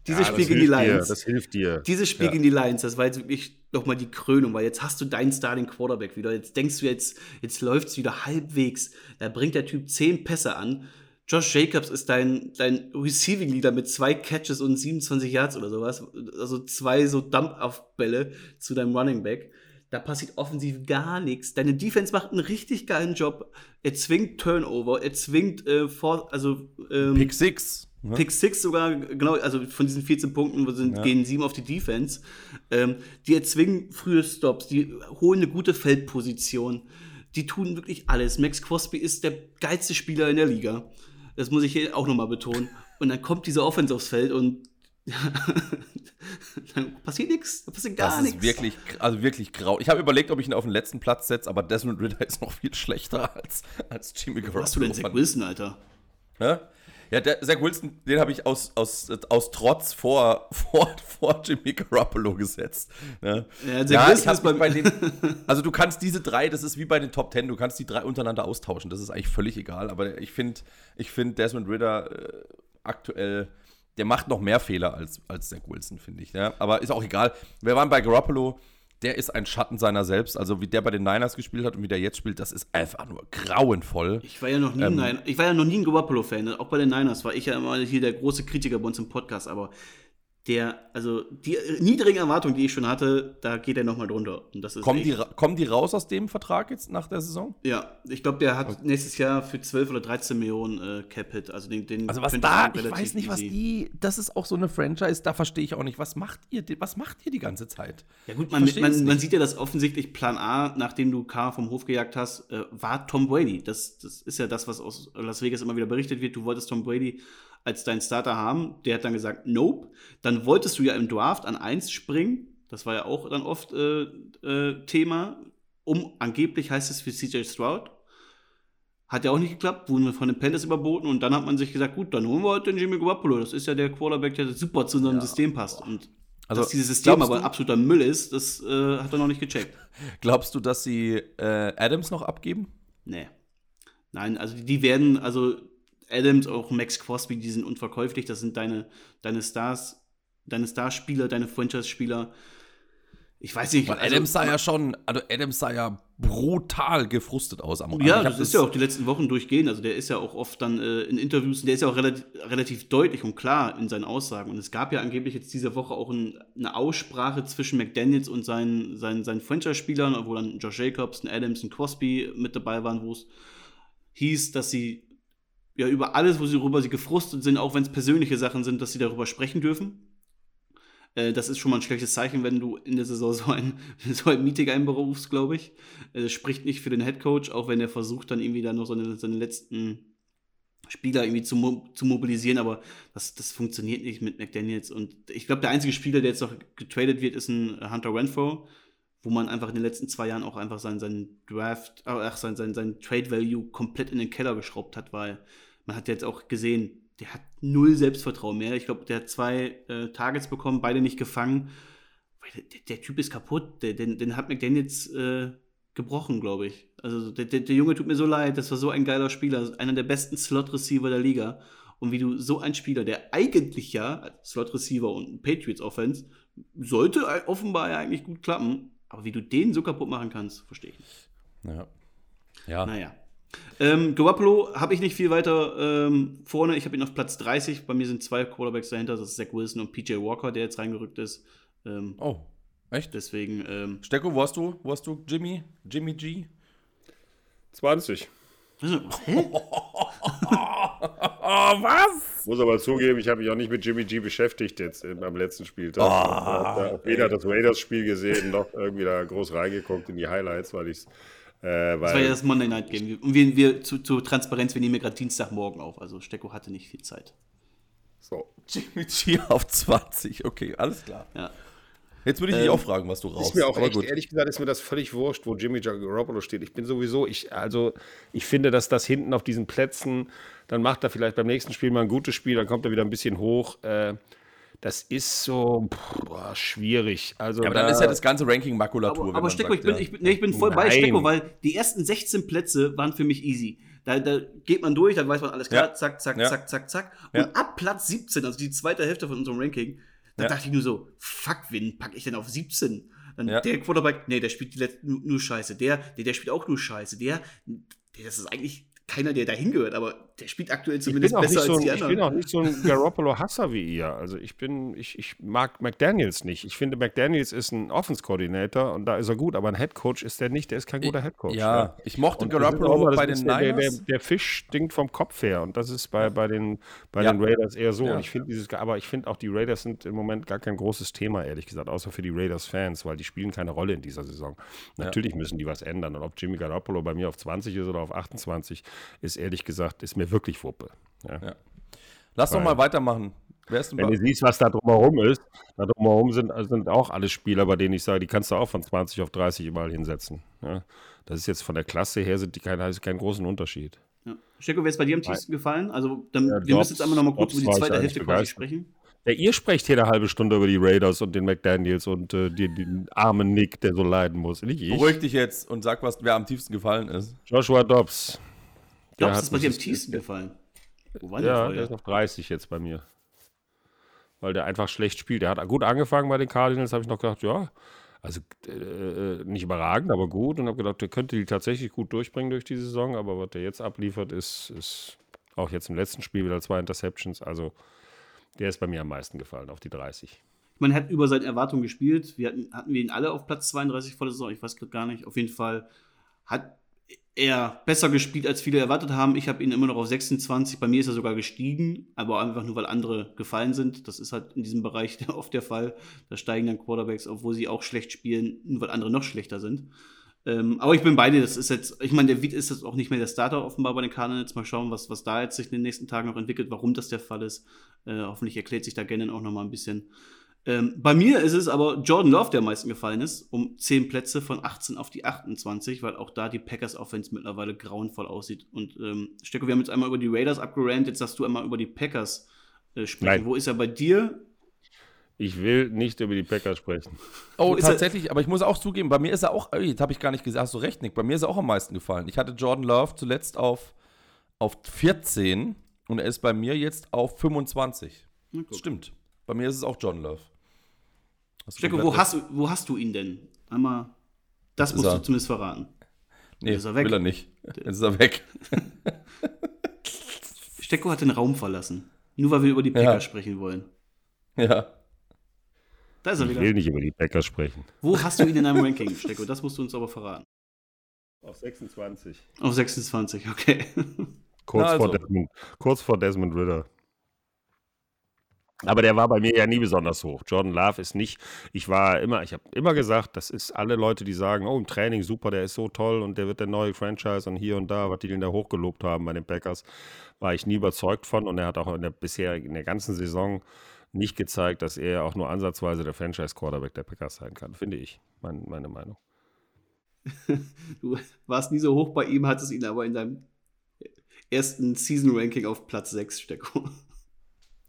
dieses ja, Spiel gegen die Lions. Dir, das hilft dir. Dieses Spiel ja. gegen die Lions, das war jetzt wirklich nochmal die Krönung, weil jetzt hast du deinen Starting Quarterback wieder. Jetzt denkst du jetzt, jetzt läuft es wieder halbwegs. Da bringt der Typ zehn Pässe an. Josh Jacobs ist dein, dein Receiving Leader mit zwei Catches und 27 Yards oder sowas. Also zwei so Dump-Off-Bälle zu deinem Running Back. da passiert offensiv gar nichts. Deine Defense macht einen richtig geilen Job. Er zwingt Turnover, er zwingt äh, vor, also ähm, Pick Six. Ne? Pick Six sogar, genau, also von diesen 14 Punkten sind, ja. gehen sieben auf die Defense. Ähm, die erzwingen frühe Stops, die holen eine gute Feldposition. Die tun wirklich alles. Max Crosby ist der geilste Spieler in der Liga. Das muss ich hier auch nochmal betonen. Und dann kommt diese Offense aufs Feld und dann passiert nichts, da passiert gar nichts. Das ist wirklich, also wirklich grau. Ich habe überlegt, ob ich ihn auf den letzten Platz setze, aber Desmond Ritter ist noch viel schlechter als, als Jimmy Garoppolo. Was hast du denn Zach Wilson, Alter? Ja, ja der, Zach Wilson, den habe ich aus, aus, aus Trotz vor, vor, vor Jimmy Garoppolo gesetzt. Ne? Ja, Zach ja Wilson ist bei, bei den, Also du kannst diese drei, das ist wie bei den Top Ten, du kannst die drei untereinander austauschen. Das ist eigentlich völlig egal. Aber ich finde ich find Desmond Ritter äh, aktuell der macht noch mehr Fehler als, als Zach Wilson, finde ich. Ja? Aber ist auch egal. Wir waren bei Garoppolo, der ist ein Schatten seiner selbst. Also wie der bei den Niners gespielt hat und wie der jetzt spielt, das ist einfach nur grauenvoll. Ich war ja noch nie, ähm, ein, ich war ja noch nie ein Garoppolo-Fan. Auch bei den Niners war ich ja immer hier der große Kritiker bei uns im Podcast. Aber der, also die niedrigen Erwartungen, die ich schon hatte, da geht er nochmal drunter. Und das ist kommen, die, kommen die raus aus dem Vertrag jetzt nach der Saison? Ja, ich glaube, der hat okay. nächstes Jahr für 12 oder 13 Millionen äh, Cap-Hit. Also, den, den also was da, ich weiß nicht, was die, das ist auch so eine Franchise, da verstehe ich auch nicht, was macht ihr, was macht ihr die ganze Zeit? Ja gut, man, man, man, sieht ja, dass offensichtlich Plan A, nachdem du K vom Hof gejagt hast, äh, war Tom Brady. Das, das ist ja das, was aus Las Vegas immer wieder berichtet wird. Du wolltest Tom Brady als deinen Starter haben. Der hat dann gesagt, nope. Dann wolltest du ja im Draft an 1 springen. Das war ja auch dann oft äh, äh, Thema. Um, angeblich heißt es für CJ Stroud. Hat ja auch nicht geklappt, wurden wir von den Panthers überboten und dann hat man sich gesagt, gut, dann holen wir heute den Jimmy Garoppolo. Das ist ja der Quarterback, der super zu unserem ja. System passt. Und also, dass dieses System aber absoluter Müll ist, das äh, hat er noch nicht gecheckt. Glaubst du, dass sie äh, Adams noch abgeben? Nee. Nein, also die werden, also Adams, auch Max Crosby, die sind unverkäuflich. Das sind deine, deine Stars, deine Starspieler, deine Franchise-Spieler. Ich weiß nicht. Weil also, Adams sah ja schon, also Adams sah ja brutal gefrustet aus am Ja, das ist ja auch die letzten Wochen durchgehend. Also der ist ja auch oft dann äh, in Interviews, der ist ja auch relativ, relativ, deutlich und klar in seinen Aussagen. Und es gab ja angeblich jetzt diese Woche auch ein, eine Aussprache zwischen McDaniels und seinen, seinen, seinen Franchise-Spielern, wo dann Josh Jacobs, ein Adams und Crosby mit dabei waren, wo es hieß, dass sie ja, über alles, worüber sie gefrustet sind, auch wenn es persönliche Sachen sind, dass sie darüber sprechen dürfen. Äh, das ist schon mal ein schlechtes Zeichen, wenn du in der Saison so ein, so ein Meeting einberufst, glaube ich. Äh, das spricht nicht für den Headcoach, auch wenn er versucht, dann irgendwie da noch seine, seine letzten Spieler irgendwie zu, zu mobilisieren, aber das, das funktioniert nicht mit McDaniels. Und ich glaube, der einzige Spieler, der jetzt noch getradet wird, ist ein Hunter Renfro, wo man einfach in den letzten zwei Jahren auch einfach seinen, seinen Draft, ach, sein, sein, sein Trade Value komplett in den Keller geschraubt hat, weil man hat jetzt auch gesehen, der hat null Selbstvertrauen mehr. Ich glaube, der hat zwei äh, Targets bekommen, beide nicht gefangen. Der, der, der Typ ist kaputt. Der, den, den hat McDaniels äh, gebrochen, glaube ich. Also der, der, Junge tut mir so leid. Das war so ein geiler Spieler. Einer der besten Slot-Receiver der Liga. Und wie du so ein Spieler, der eigentlich ja Slot-Receiver und Patriots-Offense, sollte offenbar ja eigentlich gut klappen. Aber wie du den so kaputt machen kannst, verstehe ich nicht. Ja. Ja. Naja. Ähm, Garoppolo habe ich nicht viel weiter ähm, vorne. Ich habe ihn auf Platz 30. Bei mir sind zwei Quarterbacks dahinter. Das ist Zach Wilson und PJ Walker, der jetzt reingerückt ist. Ähm, oh, echt? Deswegen. Ähm, Stecko, wo hast du? Wo hast du Jimmy? Jimmy G? 20. oh, was? Muss aber zugeben, ich habe mich auch nicht mit Jimmy G beschäftigt jetzt am letzten Spieltag. Oh, ich habe weder das Raiders-Spiel gesehen, noch irgendwie da groß reingeguckt in die Highlights, weil ich es äh, das war ja das Monday Night Game. Und wir, wir zu, zu Transparenz, wir nehmen ja gerade Dienstagmorgen auf. Also Stecko hatte nicht viel Zeit. So. Jimmy G auf 20. Okay, alles klar. Ja. Jetzt würde ich dich ähm, auch fragen, was du rauchst. Ist mir auch echt, ehrlich gesagt, ist mir das völlig wurscht, wo Jimmy Garoppolo steht. Ich bin sowieso, ich, also, ich finde, dass das hinten auf diesen Plätzen, dann macht er vielleicht beim nächsten Spiel mal ein gutes Spiel, dann kommt er wieder ein bisschen hoch. Äh, das ist so boah, schwierig. Also ja, aber da, dann ist ja das ganze Ranking Makulatur. Aber, aber Stecko, ich, bin, ich, nee, ich bin voll Nein. bei Stecko, weil die ersten 16 Plätze waren für mich easy. Da, da geht man durch, dann weiß man alles klar, ja. zack, zack, ja. zack, zack, zack. Und ja. ab Platz 17, also die zweite Hälfte von unserem Ranking, da dachte ich nur so, fuck, wen packe ich denn auf 17? Dann der Quarterback, nee, der spielt die letzten, nur, nur Scheiße. Der, der, der spielt auch nur Scheiße. Der, der, das ist eigentlich keiner, der da hingehört, aber der spielt aktuell zumindest besser so als die anderen. Ich bin auch nicht so ein Garoppolo-Hasser wie ihr. Also ich bin, ich, ich mag McDaniels nicht. Ich finde, McDaniels ist ein Offense-Coordinator und da ist er gut, aber ein Head-Coach ist der nicht, der ist kein guter Head-Coach. Ja, ich mochte Und auch Garoppolo das bei den ist der, der, Niners. der, Fisch stinkt vom Kopf her und das ist bei, bei, den, bei Ja. den Raiders eher so. Ja. Und ich finde dieses, aber ich finde auch die Raiders sind im Moment gar kein großes Thema, ehrlich gesagt, außer für die Raiders-Fans, weil die spielen keine Rolle in dieser Saison. Natürlich müssen die was ändern. Und ob Jimmy Garoppolo bei mir auf 20 ist oder auf 28, ist ehrlich gesagt, ist mir wirklich Wuppe. Ja. Lass doch mal weitermachen. Wer ist denn Wenn du siehst, was da drumherum ist, da drumherum sind, sind auch alle Spieler, bei denen ich sage, die kannst du auch von 20 auf 30 überall hinsetzen. Ja? Das ist jetzt von der Klasse her, sind die kein, ist kein großen Unterschied. Ja. Stecko, wer ist bei dir am tiefsten gefallen? Also, dann, Ja, wir Dobbs- müssen jetzt einmal noch mal kurz Dobbs über die zweite Hälfte quasi sprechen. Ja, ihr sprecht hier eine halbe Stunde über die Raiders und den McDaniels und äh, die, den armen Nick, der so leiden muss. Nicht ich. Beruhig dich jetzt und sag, was wer am tiefsten gefallen ist. Joshua Dobbs. Der Dobbs hat ist bei dir am tiefsten gefallen. Wo war der Ja, der ist auf 30 jetzt bei mir. Weil der einfach schlecht spielt. Der hat gut angefangen bei den Cardinals, habe ich noch gedacht, ja, also äh, äh, nicht überragend, aber gut. Und habe gedacht, der könnte die tatsächlich gut durchbringen durch die Saison. Aber was der jetzt abliefert, ist, ist auch jetzt im letzten Spiel wieder zwei Interceptions. Also der ist bei mir am meisten gefallen, auf die 30. Man hat über seine Erwartungen gespielt. Wir hatten, hatten wir ihn alle auf Platz 32 vor der Saison. Ich weiß gerade gar nicht. Auf jeden Fall hat er besser gespielt, als viele erwartet haben. Ich habe ihn immer noch auf 26. Bei mir ist er sogar gestiegen, aber einfach nur, weil andere gefallen sind. Das ist halt in diesem Bereich oft der Fall. Da steigen dann Quarterbacks, obwohl sie auch schlecht spielen, nur weil andere noch schlechter sind. Ähm, aber ich bin bei dir. Das ist jetzt, ich meine, der Wied ist jetzt auch nicht mehr der Starter offenbar bei den Cardinals. Mal schauen, was, was da jetzt sich in den nächsten Tagen noch entwickelt, warum das der Fall ist. Äh, hoffentlich erklärt sich da Gannon auch noch mal ein bisschen. Ähm, bei mir ist es aber Jordan Love, der am meisten gefallen ist, um 10 Plätze von 18 auf die 28, weil auch da die Packers Offense mittlerweile grauenvoll aussieht. Und ähm, Stecko, wir haben jetzt einmal über die Raiders abgerannt, jetzt darfst du einmal über die Packers äh, sprechen. Nein. Wo ist er bei dir? Ich will nicht über die Packers sprechen. Oh, tatsächlich, aber ich muss auch zugeben, bei mir ist er auch, jetzt habe ich gar nicht gesagt, hast du recht, Nick, bei mir ist er auch am meisten gefallen. Ich hatte Jordan Love zuletzt auf, auf 14 und er ist bei mir jetzt auf 25. Na, guck. Stimmt. Bei mir ist es auch Jordan Love. Hast du Stecko, wo hast, du, wo hast du ihn denn? Einmal, das ist musst du er. zumindest verraten. Nee, Ist er weg? will er nicht. Jetzt ist er weg. Stecko hat den Raum verlassen. Nur weil wir über die Ja. Packers sprechen wollen. ja. Da ist er Ich wieder. will nicht über die Packers sprechen. Wo hast du ihn in deinem Ranking, Stecko? Das musst du uns aber verraten. Auf 26. Auf 26, okay. Kurz, Na, vor also. Desmond, kurz vor Desmond Ritter. Aber der war bei mir ja nie besonders hoch. Jordan Love ist nicht, ich war immer, ich habe immer gesagt, das ist alle Leute, die sagen, oh, im Training super, der ist so toll und der wird der neue Franchise und hier und da, was die den da hochgelobt haben bei den Packers, war ich nie überzeugt von und er hat auch in der bisher in der ganzen Saison nicht gezeigt, dass er auch nur ansatzweise der Franchise-Quarterback der Packers sein kann, finde ich, mein, meine Meinung. Du warst nie so hoch bei ihm, hattest ihn aber in deinem ersten Season-Ranking auf Platz 6, Stecko.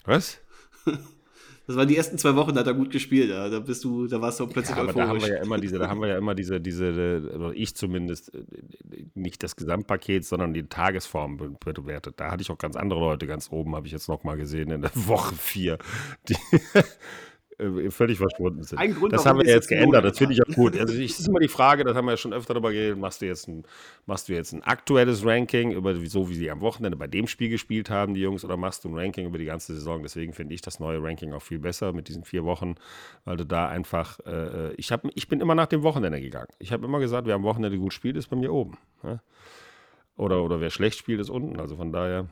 Was? Das waren die ersten zwei Wochen, da hat er gut gespielt. Ja. Da bist du, da warst du plötzlich Ja, aber da haben wir ja immer diese, da haben wir ja immer diese, diese, oder ich zumindest, äh, nicht das Gesamtpaket, sondern die Tagesform be- bewertet. Da hatte ich auch ganz andere Leute ganz oben, habe ich jetzt noch mal gesehen in der Woche 4, die völlig verschwunden sind. Ein Grund, das haben wir jetzt geändert, das finde ich auch gut. Also ich, das ist immer die Frage, das haben wir ja schon öfter darüber geredet, machst du jetzt ein, machst du jetzt ein aktuelles Ranking über so, wie sie am Wochenende bei dem Spiel gespielt haben, die Jungs, oder machst du ein Ranking über die ganze Saison? Deswegen finde ich das neue Ranking auch viel besser mit diesen vier Wochen, weil du da einfach, äh, ich, hab, ich bin immer nach dem Wochenende gegangen. Ich habe immer gesagt, wer am Wochenende gut spielt, ist bei mir oben. Ja? Oder, oder wer schlecht spielt, ist unten. Also von daher,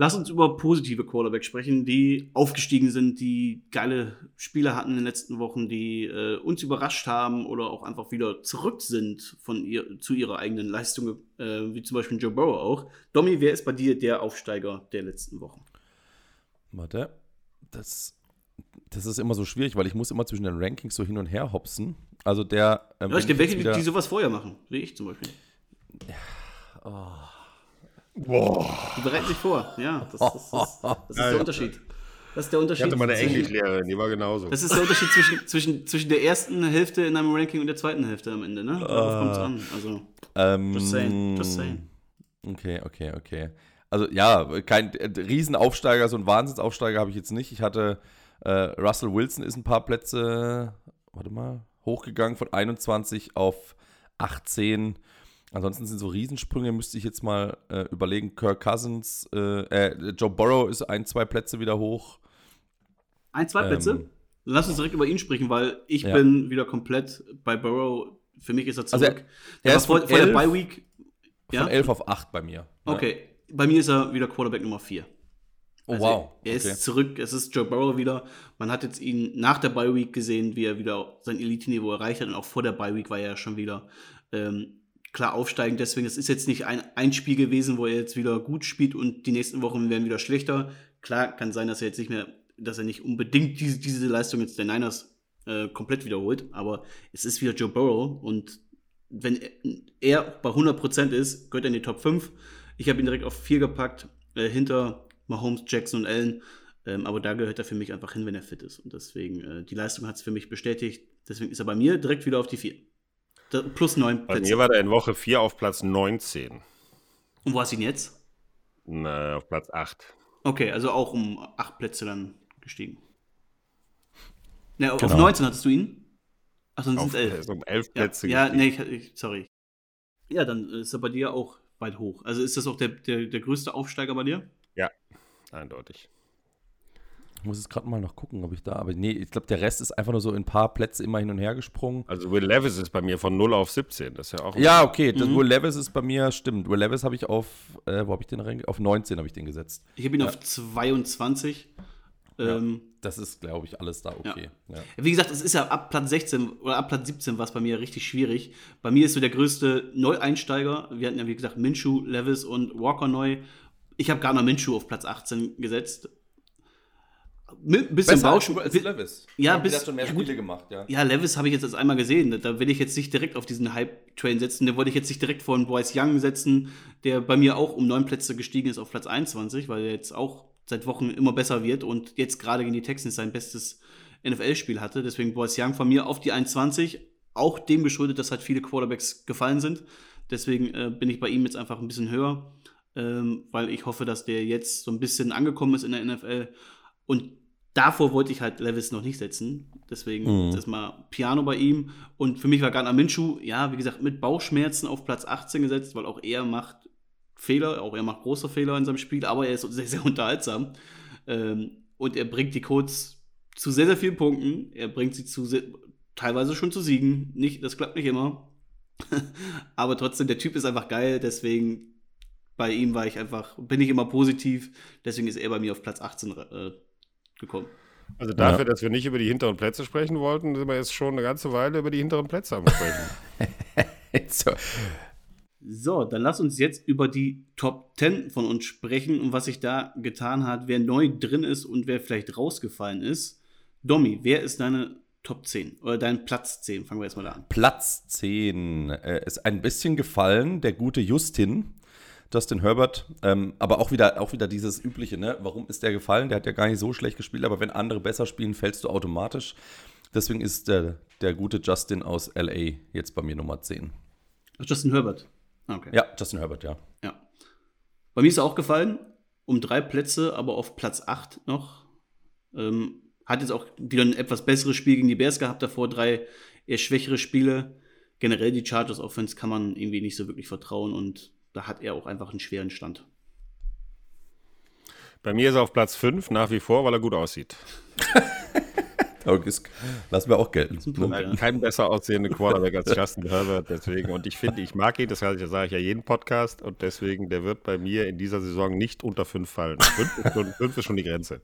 Lass uns über positive Quarterbacks sprechen, die aufgestiegen sind, die geile Spiele hatten in den letzten Wochen, die äh, uns überrascht haben oder auch einfach wieder zurück sind von ihr, zu ihrer eigenen Leistung, äh, wie zum Beispiel Joe Burrow auch. Domi, wer ist bei dir der Aufsteiger der letzten Wochen? Warte. Das, das ist immer so schwierig, weil ich muss immer zwischen den Rankings so hin und her hopsen. Also der. ähm, Ja, ich jetzt welche, die, sowas vorher machen, wie ich zum Beispiel. Die bereiten sich vor, ja. Das, das, das, das ist der Unterschied. Das ist der Unterschied. ich hatte meine Englischlehrerin, die war genauso. Das ist der Unterschied zwischen, zwischen, zwischen der ersten Hälfte in einem Ranking und der zweiten Hälfte am Ende, ne? Darauf kommt es an. Also, Ähm, just saying, just saying. Okay, okay, okay. Also ja, kein äh, Riesenaufsteiger, so ein Wahnsinnsaufsteiger habe ich jetzt nicht. Ich hatte äh, Russell Wilson ist ein paar Plätze, warte mal, hochgegangen von 21 auf 18. Ansonsten sind so Riesensprünge, müsste ich jetzt mal äh, überlegen. Kirk Cousins, äh, äh, Joe Burrow ist ein, zwei Plätze wieder hoch. Ein, zwei Plätze? Ähm, Lass uns direkt über ihn sprechen, weil ich ja. bin wieder komplett bei Burrow. Für mich ist er zurück. Also er, er ist vor, vor der Bye Week. Ja? Von 11 auf 8 bei mir. Okay, ja. bei mir ist er wieder Quarterback Nummer 4. Oh, also wow. Er okay. ist zurück, es ist Joe Burrow wieder. Man hat jetzt ihn nach der Bye Week gesehen, wie er wieder sein Elite-Niveau erreicht hat. Und auch vor der Bye Week war er ja schon wieder ähm, klar aufsteigend. Deswegen, es ist jetzt nicht ein, ein Spiel gewesen, wo er jetzt wieder gut spielt und die nächsten Wochen werden wieder schlechter. Klar, kann sein, dass er jetzt nicht mehr, dass er nicht unbedingt diese, diese Leistung jetzt der Niners äh, komplett wiederholt, aber es ist wieder Joe Burrow und wenn er bei 100% ist, gehört er in die Top 5. Ich habe ihn direkt auf 4 gepackt, äh, hinter Mahomes, Jackson und Allen. Ähm, aber da gehört er für mich einfach hin, wenn er fit ist. Und deswegen, äh, die Leistung hat es für mich bestätigt. Deswegen ist er bei mir direkt wieder auf die 4. Plus 9 Bei Plätze. mir war er in Woche 4 auf Platz 19. Und wo hast du ihn jetzt? Na, auf Platz 8. Okay, also auch um 8 Plätze dann gestiegen. Ja, genau. Auf 19 hattest du ihn? Ach, dann sind es 11. Also um 11 Plätze Ja, ja nee, ich, ich, sorry. Ja, dann ist er bei dir auch weit hoch. Also ist das auch der, der, der größte Aufsteiger bei dir? Ja, eindeutig. Ich muss jetzt gerade mal noch gucken, ob ich da, aber nee, ich glaube, der Rest ist einfach nur so in ein paar Plätze immer hin und her gesprungen. Also Will Levis ist bei mir von 0 auf 17, das ist ja auch. Ja, okay, das mhm. Will Levis ist bei mir, stimmt. Will Levis habe ich auf, äh, wo habe ich den rein? Auf 19 habe ich den gesetzt. Ich habe ihn ja. auf 22. Ja, ähm, das ist, glaube ich, alles da okay. Ja. Wie gesagt, es ist ja ab Platz 16 oder ab Platz 17 war es bei mir richtig schwierig. Bei mir ist so der größte Neueinsteiger. Wir hatten ja, wie gesagt, Minshu, Levis und Walker neu. Ich habe Garner Minshu auf Platz 18 gesetzt mit bisschen. Als Levis. Ja, bis, schon mehr ja, Spiele gemacht, ja. Ja, Levis habe ich jetzt einmal gesehen. Da will ich jetzt nicht direkt auf diesen Hype-Train setzen. Da wollte ich jetzt nicht direkt vor einen Bryce Young setzen, der bei mir auch um neun Plätze gestiegen ist auf Platz 21, weil er jetzt auch seit Wochen immer besser wird und jetzt gerade gegen die Texans sein bestes NFL-Spiel hatte. Deswegen Bryce Young von mir auf die 21. Auch dem geschuldet, dass halt viele Quarterbacks gefallen sind. Deswegen äh, bin ich bei ihm jetzt einfach ein bisschen höher, ähm, weil ich hoffe, dass der jetzt so ein bisschen angekommen ist in der NFL. Und davor wollte ich halt Levis noch nicht setzen. Deswegen mhm. ist mal Piano bei ihm. Und für mich war Gardner Minshew, ja, wie gesagt, mit Bauchschmerzen auf Platz 18 gesetzt, weil auch er macht Fehler, auch er macht große Fehler in seinem Spiel, aber er ist sehr, sehr unterhaltsam. Ähm, und er bringt die Codes zu sehr, sehr vielen Punkten. Er bringt sie zu sehr, teilweise schon zu Siegen. Nicht, das klappt nicht immer. aber trotzdem, der Typ ist einfach geil, deswegen bei ihm war ich einfach, bin ich immer positiv, deswegen ist er bei mir auf Platz 18 äh, gekommen. Also dafür, ja. dass wir nicht über die hinteren Plätze sprechen wollten, sind wir jetzt schon eine ganze Weile über die hinteren Plätze am Sprechen. so. so, dann lass uns jetzt über die Top 10 von uns sprechen und was sich da getan hat, wer neu drin ist und wer vielleicht rausgefallen ist. Domi, wer ist deine Top 10 oder dein Platz 10? Fangen wir erstmal da an. Platz 10 äh, ist ein bisschen gefallen, der gute Justin. Justin Herbert. Ähm, aber auch wieder, auch wieder dieses übliche, ne? Warum ist der gefallen? Der hat ja gar nicht so schlecht gespielt, aber wenn andere besser spielen, fällst du automatisch. Deswegen ist der, der gute Justin aus LA jetzt bei mir Nummer 10. Justin Herbert. Ah, okay. Ja, Justin Herbert, ja. Ja. Bei mir ist er auch gefallen. Um drei Plätze, aber auf Platz 8 noch. Ähm, hat jetzt auch wieder ein etwas besseres Spiel gegen die Bears gehabt, davor drei eher schwächere Spiele. Generell die Chargers Offense kann man irgendwie nicht so wirklich vertrauen und da hat er auch einfach einen schweren Stand. Bei mir ist er auf Platz 5 nach wie vor, weil er gut aussieht. lassen wir auch gelten. Ja. Kein besser aussehender Quarterback als Justin Herbert, deswegen. Und ich finde, ich mag ihn, das sage ich ja jeden Podcast. Und deswegen, der wird bei mir in dieser Saison nicht unter 5 fallen. 5 ist, ist schon die Grenze.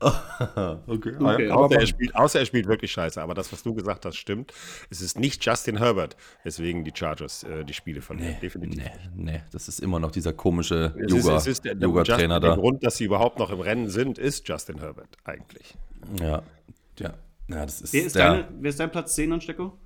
okay. okay. Außer, er spielt, außer er spielt wirklich scheiße. Aber das, was du gesagt hast, stimmt. Es ist nicht Justin Herbert, weswegen die Chargers äh, die Spiele verlieren. Nee, Definitiv. Nee, nee, das ist immer noch dieser komische Yoga-Trainer da. Der Grund, dass sie überhaupt noch im Rennen sind, ist Justin Herbert eigentlich. Ja, ja. ja das ist wer, ist deine, wer ist dein Platz 10 an Stecko?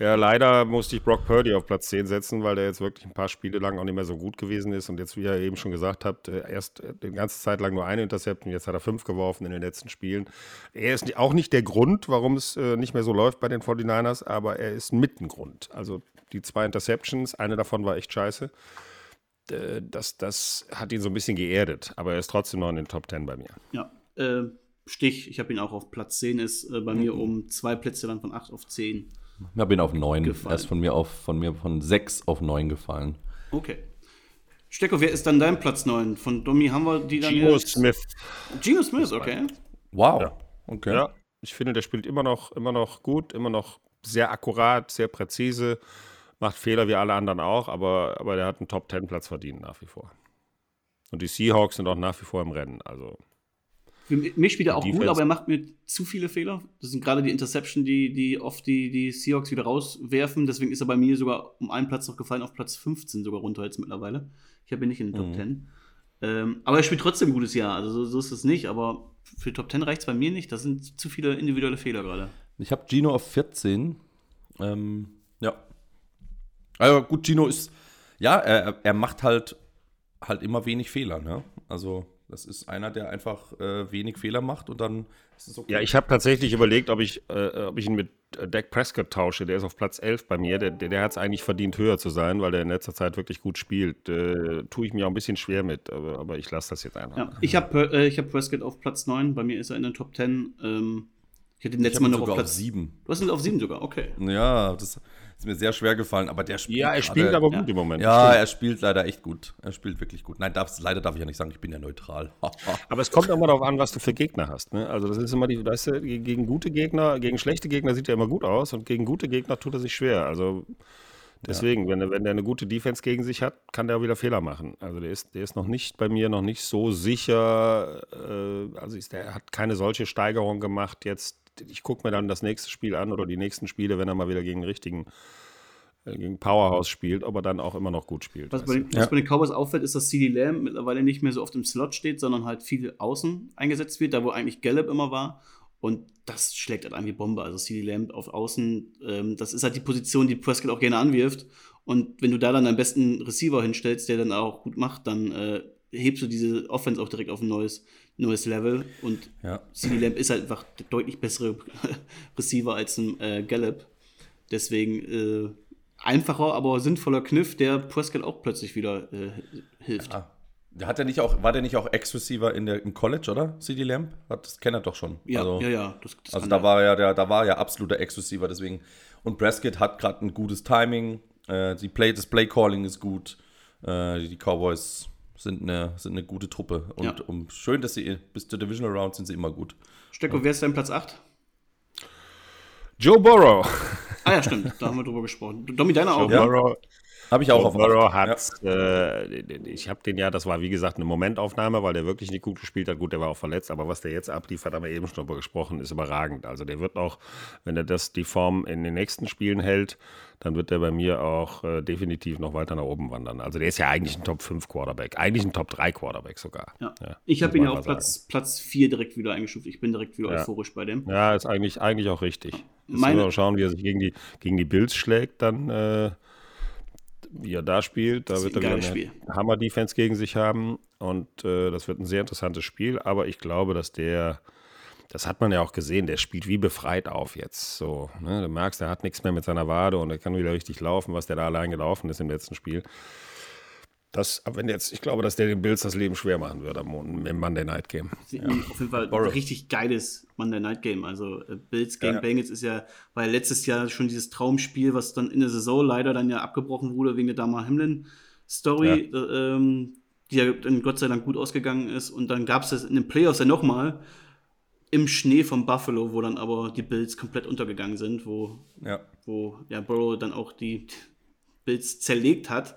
Ja, leider musste ich Brock Purdy auf Platz 10 setzen, weil der jetzt wirklich ein paar Spiele lang auch nicht mehr so gut gewesen ist. Und jetzt, wie ihr eben schon gesagt habt, äh, erst äh, die ganze Zeit lang nur eine Interception, jetzt hat er fünf geworfen in den letzten Spielen. Er ist auch nicht der Grund, warum es äh, nicht mehr so läuft bei den 49ers, aber er ist mit ein Grund. Also die zwei Interceptions, eine davon war echt scheiße. Das, das hat ihn so ein bisschen geerdet, aber er ist trotzdem noch in den Top 10 bei mir. Ja, äh, Stich, ich habe ihn auch auf Platz 10, ist äh, bei mhm. mir um zwei Plätze dann von 8 auf 10. Ich bin auf 9. Gefallen. Er ist von mir auf von mir von 6 auf 9 gefallen. Okay. Stecko, wer ist dann dein Platz 9? Von Domi haben wir die dann Gino? Smith. Gino Smith, okay. Wow. Ja. Okay. Ja, ich finde, der spielt immer noch, immer noch gut, immer noch sehr akkurat, sehr präzise, macht Fehler wie alle anderen auch, aber, aber der hat einen Top-10-Platz verdient nach wie vor. Und die Seahawks sind auch nach wie vor im Rennen. Also mich spielt er auch gut, aber er macht mir zu viele Fehler. Das sind gerade die Interception, die, die oft die, die Seahawks wieder rauswerfen. Deswegen ist er bei mir sogar um einen Platz noch gefallen, auf Platz 15 sogar runter jetzt mittlerweile. Ich habe ihn nicht in den Top mhm. 10. Ähm, aber er spielt trotzdem ein gutes Jahr. Also so, so ist es nicht. Aber für Top 10 reicht es bei mir nicht. Das sind zu viele individuelle Fehler gerade. Ich habe Gino auf 14. Ähm, ja. Also gut, Gino ist, ja, er, er macht halt, halt immer wenig Fehler. Ne? Also das ist einer, der einfach äh, wenig Fehler macht und dann ist es okay. Ja, ich habe tatsächlich überlegt, ob ich, äh, ob ich ihn mit Dak Prescott tausche. Der ist auf Platz 11 bei mir. Der, der, der hat es eigentlich verdient, höher zu sein, weil der in letzter Zeit wirklich gut spielt. Äh, tue ich mir auch ein bisschen schwer mit, aber, aber ich lasse das jetzt einfach. Ja, ich habe äh, hab Prescott auf Platz 9. Bei mir ist er in den Top 10. Ähm, ich hätte ihn letztes Mal noch auf Platz 7. Du hast ihn auf 7 sogar, okay. Ja, das ist mir sehr schwer gefallen, aber der spielt. Ja, er spielt grade, aber gut ja. im Moment. Ja, er spielt leider echt gut. Er spielt wirklich gut. Nein, darf's, leider darf ich ja nicht sagen, ich bin ja neutral. aber es kommt immer darauf an, was du für Gegner hast. Ne? Also, das ist immer die, weißt du, gegen gute Gegner, gegen schlechte Gegner sieht er immer gut aus und gegen gute Gegner tut er sich schwer. Also, deswegen, ja. wenn, er, wenn der eine gute Defense gegen sich hat, kann der auch wieder Fehler machen. Also, der ist, der ist noch nicht bei mir noch nicht so sicher. Äh, also, ist, der hat keine solche Steigerung gemacht jetzt ich gucke mir dann das nächste Spiel an oder die nächsten Spiele, wenn er mal wieder gegen richtigen äh, gegen Powerhouse spielt, ob er dann auch immer noch gut spielt. Was, bei den, ja. was bei den, Cowboys auffällt, ist, dass CD Lamb mittlerweile nicht mehr so oft im Slot steht, sondern halt viel außen eingesetzt wird, da wo eigentlich Gallup immer war. Und das schlägt halt an wie Bombe. Also CD Lamb auf Außen, ähm, das ist halt die Position, die Prescott auch gerne anwirft. Und wenn du da dann deinen besten Receiver hinstellst, der dann auch gut macht, dann äh, hebst du diese Offense auch direkt auf ein neues, neues Level. Und ja. CD Lamb ist halt einfach der deutlich bessere Receiver als ein äh, Gallup. Deswegen äh, einfacher, aber sinnvoller Kniff, der Prescott auch plötzlich wieder äh, hilft. Ja. Der hat ja nicht auch, war der nicht auch Ex-Receiver im College, oder? CD Lamb? Das kennt er doch schon. Ja, also, ja, ja. Das, das also da war ja der, da war ja absoluter Ex-Receiver, deswegen. Und Prescott hat gerade ein gutes Timing. Äh, die Play, das Play-Calling ist gut. Äh, die Cowboys sind eine, sind eine gute Truppe. Und ja. um, schön, dass sie bis zur Divisional Round sind sie immer gut. Stecko, ja. wer ist dein Platz 8? Joe Burrow. Ah ja, stimmt, da haben wir drüber gesprochen. Domi, deiner auch. Joe Burrow, habe ich auch auf Burrow hat, ja. äh, ich habe den ja, das war wie gesagt eine Momentaufnahme, weil der wirklich nicht gut gespielt hat. Gut, der war auch verletzt, aber was der jetzt abliefert, haben wir eben schon darüber gesprochen, ist überragend. Also der wird auch, wenn er das die Form in den nächsten Spielen hält, dann wird der bei mir auch äh, definitiv noch weiter nach oben wandern. Also der ist ja eigentlich ein Top 5 Quarterback, eigentlich ein Top 3 Quarterback sogar. Ja. ja ich habe ihn ja auf Platz, Platz 4 direkt wieder eingestuft. Ich bin direkt wieder ja. euphorisch bei dem. Ja, ist eigentlich, eigentlich auch richtig. Jetzt Meine, wir schauen, wie er sich gegen die, gegen die Bills schlägt, dann äh, wie er da spielt. Da wird er wieder eine Hammer-Defense gegen sich haben. Und äh, das wird ein sehr interessantes Spiel. Aber ich glaube, dass der das hat man ja auch gesehen, der spielt wie befreit auf jetzt. So, ne? Du merkst, er hat nichts mehr mit seiner Wade und er kann wieder richtig laufen, was der da allein gelaufen ist im letzten Spiel. Das, wenn jetzt, ich glaube, dass der den Bills das Leben schwer machen wird am, im Monday Night Game. Ja. Auf jeden Fall ein richtig geiles Monday Night Game. Also äh, Bills gegen ja. Bengals ist ja, weil letztes Jahr schon dieses Traumspiel, was dann in der Saison leider dann ja abgebrochen wurde wegen der Damar Hamlin Story, ja. äh, ähm, die ja dann Gott sei Dank gut ausgegangen ist. Und dann gab es das in den Playoffs ja nochmal im Schnee von Buffalo, wo dann aber die Bills komplett untergegangen sind, wo, ja. wo ja, Burrow dann auch die Bills zerlegt hat.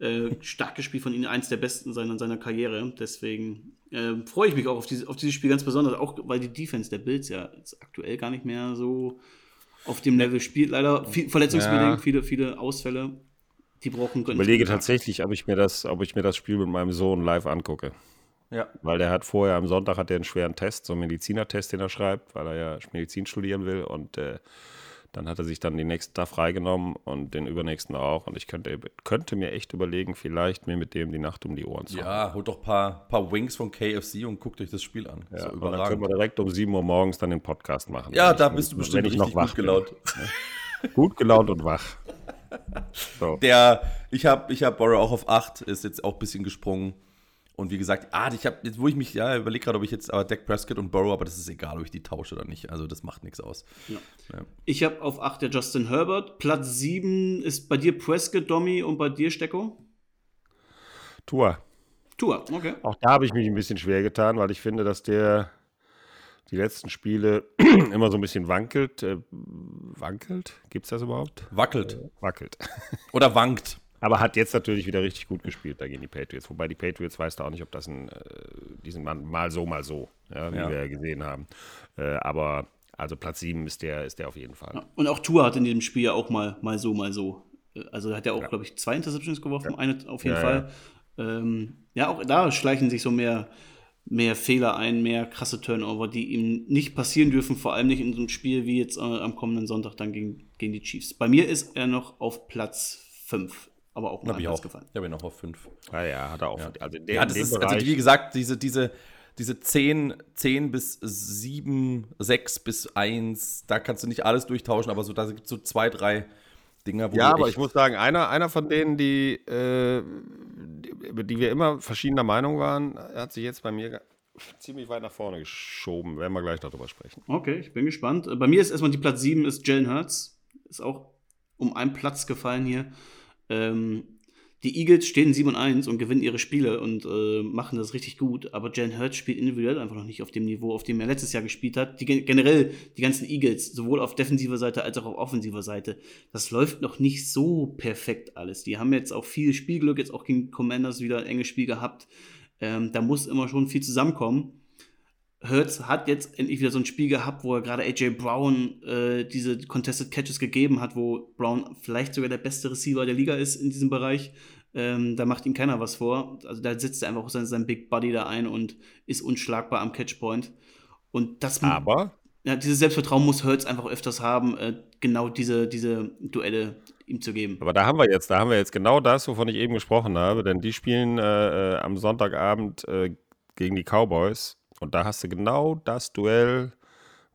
Äh, starkes Spiel von ihnen, eins der besten seiner, seiner Karriere. Deswegen äh, freue ich mich auch auf, diese, auf dieses Spiel ganz besonders, auch weil die Defense der Bills ja aktuell gar nicht mehr so auf dem Level spielt. Leider viel, verletzungsbedingt, ja. viele, viele Ausfälle. Die brauchen Ich überlege tatsächlich, ob ich, mir das, ob ich mir das Spiel mit meinem Sohn live angucke. Ja. Weil der hat vorher am Sonntag hat er einen schweren Test, so einen Medizinertest, den er schreibt, weil er ja Medizin studieren will. Und äh, dann hat er sich dann den nächsten Tag freigenommen und den übernächsten auch. Und ich könnte, könnte mir echt überlegen, vielleicht mir mit dem die Nacht um die Ohren zu Ja, holt doch ein paar, paar Wings von KFC und guckt euch das Spiel an. Ja, so dann können wir direkt um 7 Uhr morgens dann den Podcast machen. Ja, da bist du bestimmt richtig gut gelaunt. gut gelaunt und wach. So. Der, ich habe ich hab Borrow auch auf 8, ist jetzt auch ein bisschen gesprungen. Und wie gesagt, ah, ich habe jetzt, wo ich mich, ja, überlege gerade, ob ich jetzt, aber Dak Prescott und Burrow, aber das ist egal, ob ich die tausche oder nicht. Also das macht nichts aus. Ja. Ja. Ich habe auf 8 der Justin Herbert. Platz 7 ist bei dir Prescott, Domi und bei dir Stecko? Tour. Tour, okay. Auch da habe ich mich ein bisschen schwer getan, weil ich finde, dass der die letzten Spiele immer so ein bisschen wankelt. Äh, wankelt? Gibt es das überhaupt? Wackelt. Äh, wackelt. Oder wankt. Aber hat jetzt natürlich wieder richtig gut gespielt dagegen die Patriots. Wobei die Patriots weiß da auch nicht, ob das ein, äh, die sind mal so, mal so, ja, wie ja. wir ja gesehen haben. Äh, aber also Platz 7 ist der, ist der auf jeden Fall. Ja. Und auch Tour hat in diesem Spiel ja auch mal, mal so, mal so. Äh, also hat er auch, glaube ich, zwei Interceptions geworfen, eine auf jeden Fall. Ähm, ja, auch da schleichen sich so mehr, mehr Fehler ein, mehr krasse Turnover, die ihm nicht passieren dürfen, vor allem nicht in so einem Spiel wie jetzt äh, am kommenden Sonntag dann gegen, gegen die Chiefs. Bei mir ist er noch auf Platz 5 aber auch mal ich gefallen. Ich habe ihn noch auf 5. Ah ja, hat er auch. Ja. Also, der, ja, das ist, also wie gesagt, diese, diese, diese 10, 10 bis 7, 6 bis 1, da kannst du nicht alles durchtauschen, aber so, da gibt es so zwei, drei Dinger, wo Ja, aber ich muss sagen, einer, einer von denen, die, äh, über die wir immer verschiedener Meinung waren, hat sich jetzt bei mir ziemlich weit nach vorne geschoben. Werden wir gleich darüber sprechen. Okay, ich bin gespannt. Bei mir ist erstmal die Platz 7 ist Jalen Hurts. Ist auch um einen Platz gefallen hier. Ähm, die Eagles stehen 7 und 1 und gewinnen ihre Spiele und äh, machen das richtig gut, aber Jalen Hurts spielt individuell einfach noch nicht auf dem Niveau, auf dem er letztes Jahr gespielt hat. Die, generell die ganzen Eagles, sowohl auf defensiver Seite als auch auf offensiver Seite, das läuft noch nicht so perfekt alles. Die haben jetzt auch viel Spielglück, jetzt auch gegen Commanders wieder ein enges Spiel gehabt. Ähm, da muss immer schon viel zusammenkommen. Hurts hat jetzt endlich wieder so ein Spiel gehabt, wo er gerade AJ Brown äh, diese Contested Catches gegeben hat, wo Brown vielleicht sogar der beste Receiver der Liga ist in diesem Bereich. Ähm, da macht ihm keiner was vor. Also da setzt er einfach sein, sein Big Buddy da ein und ist unschlagbar am Catchpoint. Und das Aber ja, dieses Selbstvertrauen muss Hurts einfach öfters haben, äh, genau diese, diese Duelle ihm zu geben. Aber da haben wir jetzt, da haben wir jetzt genau das, wovon ich eben gesprochen habe, denn die spielen äh, äh am Sonntagabend äh, gegen die Cowboys und da hast du genau das Duell,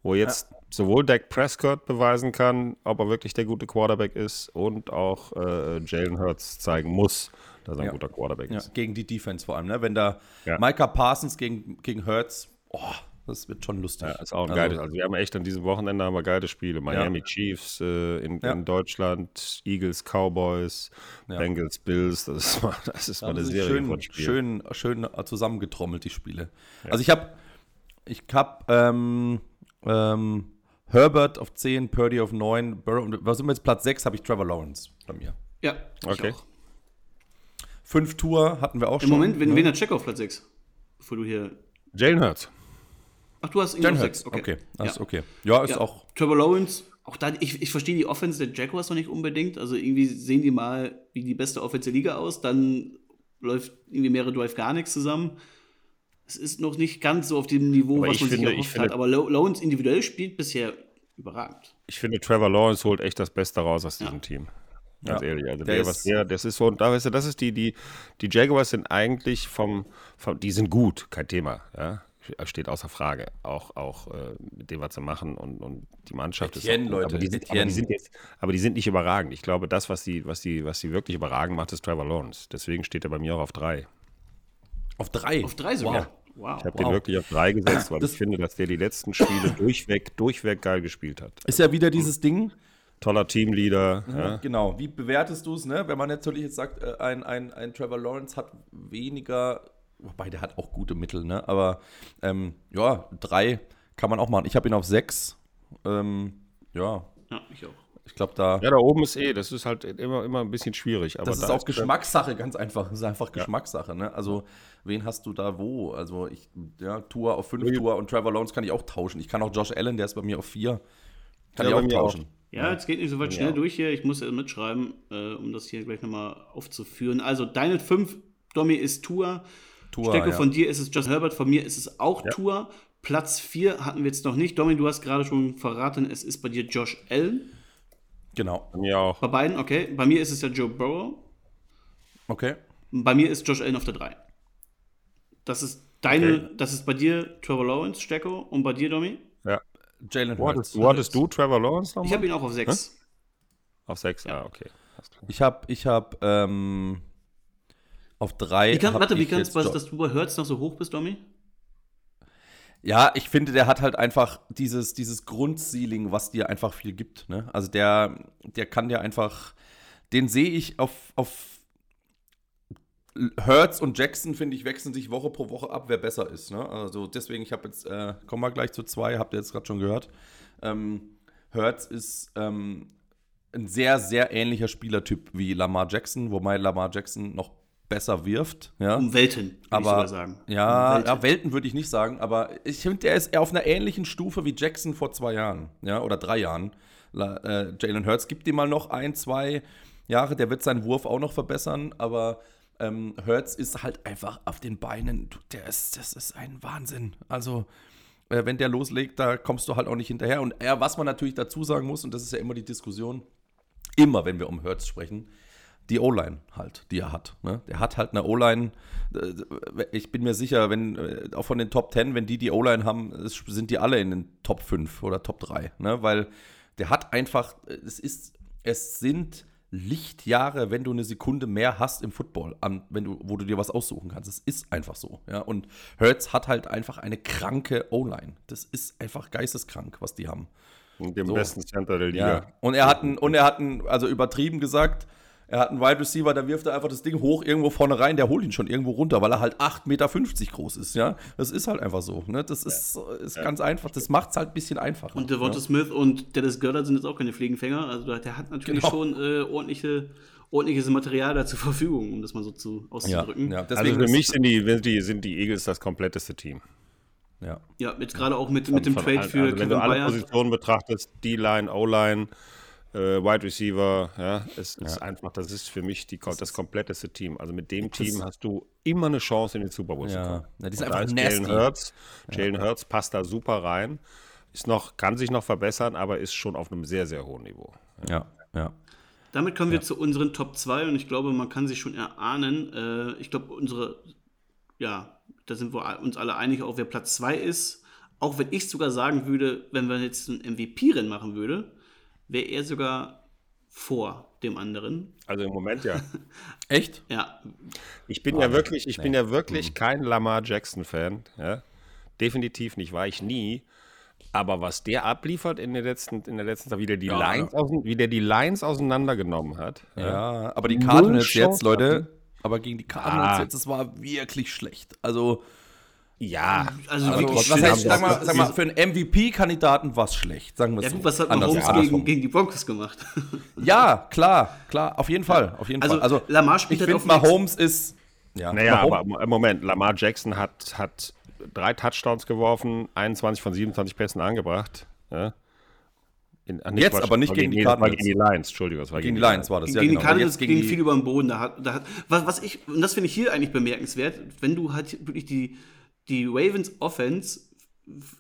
wo jetzt ja. sowohl Dak Prescott beweisen kann, ob er wirklich der gute Quarterback ist und auch äh, Jalen Hurts zeigen muss, dass er ein ja. guter Quarterback ist. Gegen die Defense vor allem, ne? Wenn da Micah Parsons gegen, gegen Hurts, oh, das wird schon lustig. Ja, ist auch ein also, geiles. Also wir haben echt an diesem Wochenende haben wir geile Spiele. Miami ja. Chiefs äh, in, ja. in, Deutschland, Eagles, Cowboys, Bengals, Bills. Das ist mal, das ist mal eine Serie schön, von Spielen. Schön, schön zusammengetrommelt, die Spiele. Also ich habe ich hab, ähm, ähm, Herbert auf 10, Purdy auf 9, Burrow, was sind wir jetzt Platz 6, habe ich Trevor Lawrence bei mir. Ja, okay. Fünf Tour hatten wir auch Im schon. Im Moment, wen, ne? wen hat Check auf Platz 6? Bevor du hier. Jalen Hurts. Ach, du hast ihn auf 6. Okay. Okay. ja. okay. Ja, ist ja. auch. Trevor Lawrence, auch da, ich, ich verstehe die Offense der Jaguars noch nicht unbedingt. Also irgendwie sehen die mal wie die beste Offense der Liga aus, dann läuft irgendwie mehrere Drive gar nichts zusammen. Es ist noch nicht ganz so auf dem Niveau, aber was man finde, sich erhofft finde, hat. Aber Lawrence individuell spielt bisher überragend. Ich finde, Trevor Lawrence holt echt das Beste raus aus diesem ja. Team. Ganz ja. ehrlich. Also der, der was der, das ist so, da weißt du, das ist die, die, die Jaguars sind eigentlich vom, vom die sind gut, kein Thema. Ja? Steht außer Frage. Auch, auch äh, mit dem, was sie machen und, und die Mannschaft Etienne, ist auch, Leute, aber die, sind, aber die, sind, jetzt, aber die sind nicht überragend. Ich glaube, das, was sie was die, was die wirklich überragend macht, ist Trevor Lawrence. Deswegen steht er bei mir auch auf drei. Auf drei? Auf drei sogar. Wow. Wow. Ich habe wow. den wirklich auf drei gesetzt, weil das ich finde, dass der die letzten Spiele durchweg, durchweg geil gespielt hat. Ist ja wieder dieses Ding. Toller Teamleader. Ja, ja. Genau. Wie bewertest du es, ne? Wenn man natürlich jetzt sagt, äh, ein, ein, ein Trevor Lawrence hat weniger Wobei, der hat auch gute Mittel, ne? Aber ähm, ja, drei kann man auch machen. Ich habe ihn auf sechs. Ähm, ja. Ja, ich auch. Ich glaube, da. Ja, da oben ist eh, das ist halt immer, immer ein bisschen schwierig. das ist da auch ist Geschmackssache, ganz einfach. Das ist einfach ja. Geschmackssache, ne? Also, wen hast du da wo? Also, ich, ja, Tour auf fünf Tour und Trevor Lawrence kann ich auch tauschen. Ich kann auch Josh Allen, der ist bei mir auf vier. Kann ja, ich auch tauschen. Auch. Ja, jetzt geht nicht so weit schnell ja. durch hier. Ich muss ja mitschreiben, äh, um das hier gleich nochmal aufzuführen. Also, deine fünf, Domi, ist Tour. Tour. Stecke, ja. von dir ist es Justin Herbert, von mir ist es auch ja. Tour. Platz 4 hatten wir jetzt noch nicht. Domin, du hast gerade schon verraten, es ist bei dir Josh Allen. Genau. Bei mir auch. Bei beiden, okay. Bei mir ist es ja Joe Burrow. Okay. Bei mir ist Josh Allen auf der 3. Das ist deine, okay. das ist bei dir Trevor Lawrence, Stecko, und bei dir, Domi? Ja. Jalen Hurts. Wo hattest du Trevor Lawrence nochmal? Ich habe ihn auch auf 6. Auf 6, ja. ah, okay. Ich habe, ich habe, ähm, Auf drei. Wie kann, warte, wie kannst du, dass du bei Hertz noch so hoch bist, Domi? Ja, ich finde, der hat halt einfach dieses, dieses Grundceiling, was dir einfach viel gibt. Ne? Also der, der kann dir einfach, den sehe ich auf, auf Hertz und Jackson, finde ich, wechseln sich Woche pro Woche ab, wer besser ist. Ne? Also deswegen, ich habe jetzt, äh, kommen wir gleich zu zwei, habt ihr jetzt gerade schon gehört. Ähm, Hertz ist ähm, ein sehr, sehr ähnlicher Spielertyp wie Lamar Jackson, wobei Lamar Jackson noch besser wirft. Ja? Um Welten, würde ich Aber sogar sagen. ja, Um Welten. ja, Welten würde ich nicht sagen, aber ich finde, der ist eher auf einer ähnlichen Stufe wie Jackson vor zwei Jahren, ja, oder drei Jahren. Äh, Jalen Hurts gibt ihm mal noch ein, zwei Jahre, der wird seinen Wurf auch noch verbessern, aber ähm, Hurts ist halt einfach auf den Beinen, der ist, das ist ein Wahnsinn. Also, äh, wenn der loslegt, da kommst du halt auch nicht hinterher. Und er, was man natürlich dazu sagen muss, und das ist ja immer die Diskussion, immer wenn wir um Hurts sprechen, die O-Line halt, die er hat. Ne? Der hat halt eine O-Line. äh, Ich bin mir sicher, wenn äh, auch von den Top 10, wenn die die O-Line haben, sind die alle in den Top 5 oder Top 3. Ne? Weil der hat einfach, äh, es ist, es sind Lichtjahre, wenn du eine Sekunde mehr hast im Football, wenn du, wo du dir was aussuchen kannst. Es ist einfach so. Ja? Und Hurts hat halt einfach eine kranke O-Line. Das ist einfach geisteskrank, was die haben. Und dem So. besten Center der Liga. Ja. Und er hat einen, und er hat einen, also übertrieben gesagt, er hat einen Wide Receiver, da wirft er einfach das Ding hoch irgendwo vorne rein, der holt ihn schon irgendwo runter, weil er halt 8,50 Meter groß ist, ja. Das ist halt einfach so. Ne? Das ist, ist ganz einfach. Das macht es halt ein bisschen einfacher. Und Devonta ja? Smith und Dennis Goddard sind jetzt auch keine Fliegenfänger. Also der hat natürlich Genau. schon äh, ordentliche, ordentliches Material da zur Verfügung, um das mal so zu, ja, auszudrücken. ja, Also deswegen für mich sind die, sind, die, sind die Eagles das kompletteste Team. ja. Ja, jetzt gerade auch mit, mit dem Trade für also wenn Kevin du alle Bayard. Positionen betrachtest, D-Line, O-Line, äh, Wide Receiver, ja, es ist einfach, das ist für mich die, das kompletteste Team. Also mit dem Team hast du immer eine Chance, in den Super Bowl zu Ja. kommen. Ja, die sind einfach ist nasty. Jalen Hurts, Jalen Hurts passt da super rein, ist noch, kann sich noch verbessern, aber ist schon auf einem sehr, sehr hohen Niveau. ja, ja. Damit kommen wir zu unseren Top 2 und ich glaube, man kann sich schon erahnen. Äh, ich glaube, unsere, ja, da sind wir uns alle einig, auch wer Platz 2 ist. Auch wenn ich sogar sagen würde, wenn wir jetzt ein MVP-Rennen machen würde, wäre er sogar vor dem anderen. Also im Moment ja. Echt? Ja, Ich bin Ah, ja wirklich, ich bin nee. ja wirklich kein Lamar Jackson-Fan. Ja? Definitiv nicht, war ich nie. Aber was der abliefert in der letzten, in der letzten Zeit, wie der die, Ja, Lines, ausein- wie der die Lines auseinandergenommen hat. Ja, aber die Cardinals jetzt, Leute, hatten. aber gegen die Cardinals Ah. jetzt, das war wirklich schlecht. Also, Ja, also, also wirklich was heißt, sag mal, sag mal, für einen MVP-Kandidaten war es schlecht, sagen wir Ja so. gut, was hat Anders- Mahomes andersrum. gegen, gegen die Broncos gemacht? Ja, klar, klar, auf jeden Fall, auf jeden Also, Fall. Also, Lamar spielt ich halt finde, Mahomes ist, ja, naja, Mahomes, aber im Moment, Lamar Jackson hat, hat drei Touchdowns geworfen, 21 von 27 Pässen angebracht. Ja? In, ach, Jetzt, aber nicht war gegen die das war Cardinals. gegen die Lions, Entschuldigung, das war gegen die Lions war das, Gegen ja, die genau. Aber Cardinals jetzt gegen ging die- viel über den Boden. Da hat, da hat, was, was ich, und das finde ich hier eigentlich bemerkenswert, wenn du halt wirklich die, die Ravens Offense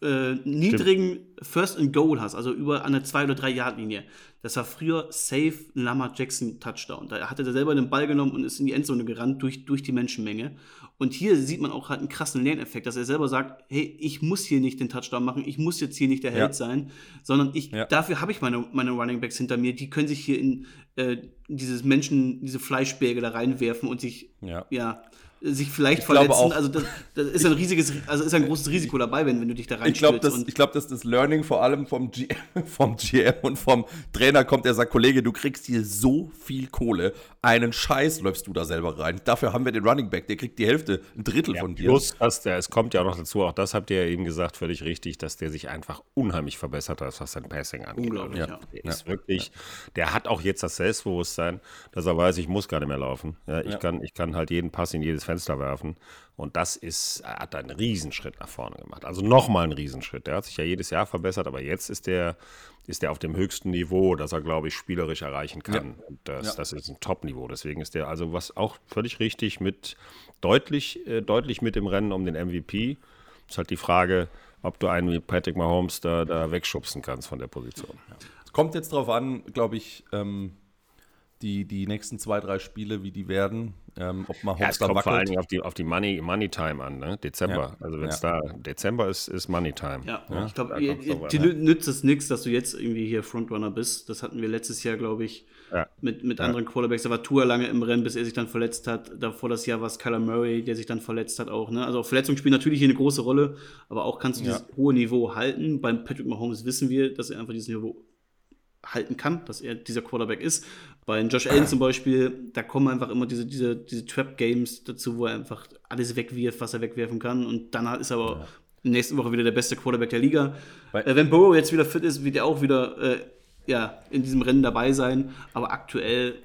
äh, niedrigen First and Goal hast, also über eine 2 oder 3 Yard Linie. Das war früher safe ein Lamar Jackson Touchdown. Da hat er selber den Ball genommen und ist in die Endzone gerannt durch, durch die Menschenmenge. Und hier sieht man auch halt einen krassen Lerneffekt, dass er selber sagt, hey, ich muss hier nicht den Touchdown machen, ich muss jetzt hier nicht der Ja. Held sein, sondern ich, Ja. dafür habe ich meine, meine Running Backs hinter mir, die können sich hier in äh, dieses Menschen, diese Fleischberge da reinwerfen und sich, Ja. ja, sich vielleicht Ich verletzen. auch- also das, das ist ein riesiges, also ist ein großes Risiko dabei, wenn, wenn du dich da Ich glaube, reinstürzt. das, und- ich glaub, dass das Learning vor allem vom, G vom GM und vom Trainer kommt, der sagt, Kollege, du kriegst hier so viel Kohle, einen Scheiß läufst du da selber rein. Dafür haben wir den Running Back, der kriegt die Hälfte, ein Drittel von dir. Plus, dass der, es kommt ja auch noch dazu, auch das habt ihr ja eben gesagt, völlig richtig, dass der sich einfach unheimlich verbessert hat, was sein Passing angeht. Unglaublich, Also, ja. Der ist wirklich, der hat auch jetzt das Selbstbewusstsein, dass er weiß, ich muss gar nicht mehr laufen. Ja, ich, Ja. Kann, ich kann halt jeden Pass in jedes Fenster werfen. Und das ist, er hat einen Riesenschritt nach vorne gemacht. Also nochmal einen Riesenschritt. Der hat sich ja jedes Jahr verbessert, aber jetzt ist der, ist der auf dem höchsten Niveau, das er, glaube ich, spielerisch erreichen kann. Und das, Ja. das ist ein Top-Niveau. Deswegen ist der also was auch völlig richtig mit deutlich, äh, deutlich mit im Rennen um den MVP. Ist halt die Frage, ob du einen wie Patrick Mahomes da, da wegschubsen kannst von der Position. Es kommt jetzt darauf an, glaube ich, ähm, die, die nächsten zwei, drei Spiele, wie die werden. Ähm, ob man ja, es kommt vor allen Dingen auf die, auf die Money, Money Time an, ne? Dezember. Ja. Also wenn es ja. da, Dezember ist, ist Money Time. Ja, ja? ich glaube, dir nützt es nichts, dass du jetzt irgendwie hier Frontrunner bist. Das hatten wir letztes Jahr, glaube ich, mit, mit anderen Quarterbacks. Da war Tour lange im Rennen, bis er sich dann verletzt hat. Davor das Jahr war es Kyler Murray, der sich dann verletzt hat auch. Ne? Also Verletzungen spielen natürlich hier eine große Rolle, aber auch kannst du dieses hohe Niveau halten. Beim Patrick Mahomes wissen wir, dass er einfach dieses Niveau halten kann, dass er dieser Quarterback ist. Bei Josh Allen zum Beispiel, da kommen einfach immer diese, diese, diese Trap-Games dazu, wo er einfach alles wegwirft, was er wegwerfen kann. Und dann ist er aber ja. nächste Woche wieder der beste Quarterback der Liga. Äh, wenn Burrow jetzt wieder fit ist, wird er auch wieder äh, ja, in diesem Rennen dabei sein. Aber aktuell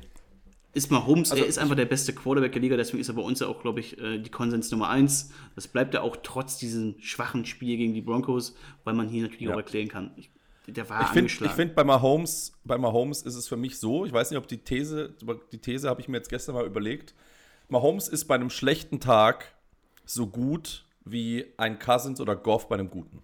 ist Mahomes, also, er ist einfach der beste Quarterback der Liga, deswegen ist er bei uns ja auch, glaube ich, äh, die Konsens Nummer 1. Das bleibt er auch trotz diesem schwachen Spiel gegen die Broncos, weil man hier natürlich ja. auch erklären kann. Ich der war ich finde, find, bei Mahomes, bei Mahomes ist es für mich so, ich weiß nicht, ob die These, die These habe ich mir jetzt gestern mal überlegt. Mahomes ist bei einem schlechten Tag so gut wie ein Cousins oder Goff bei einem guten.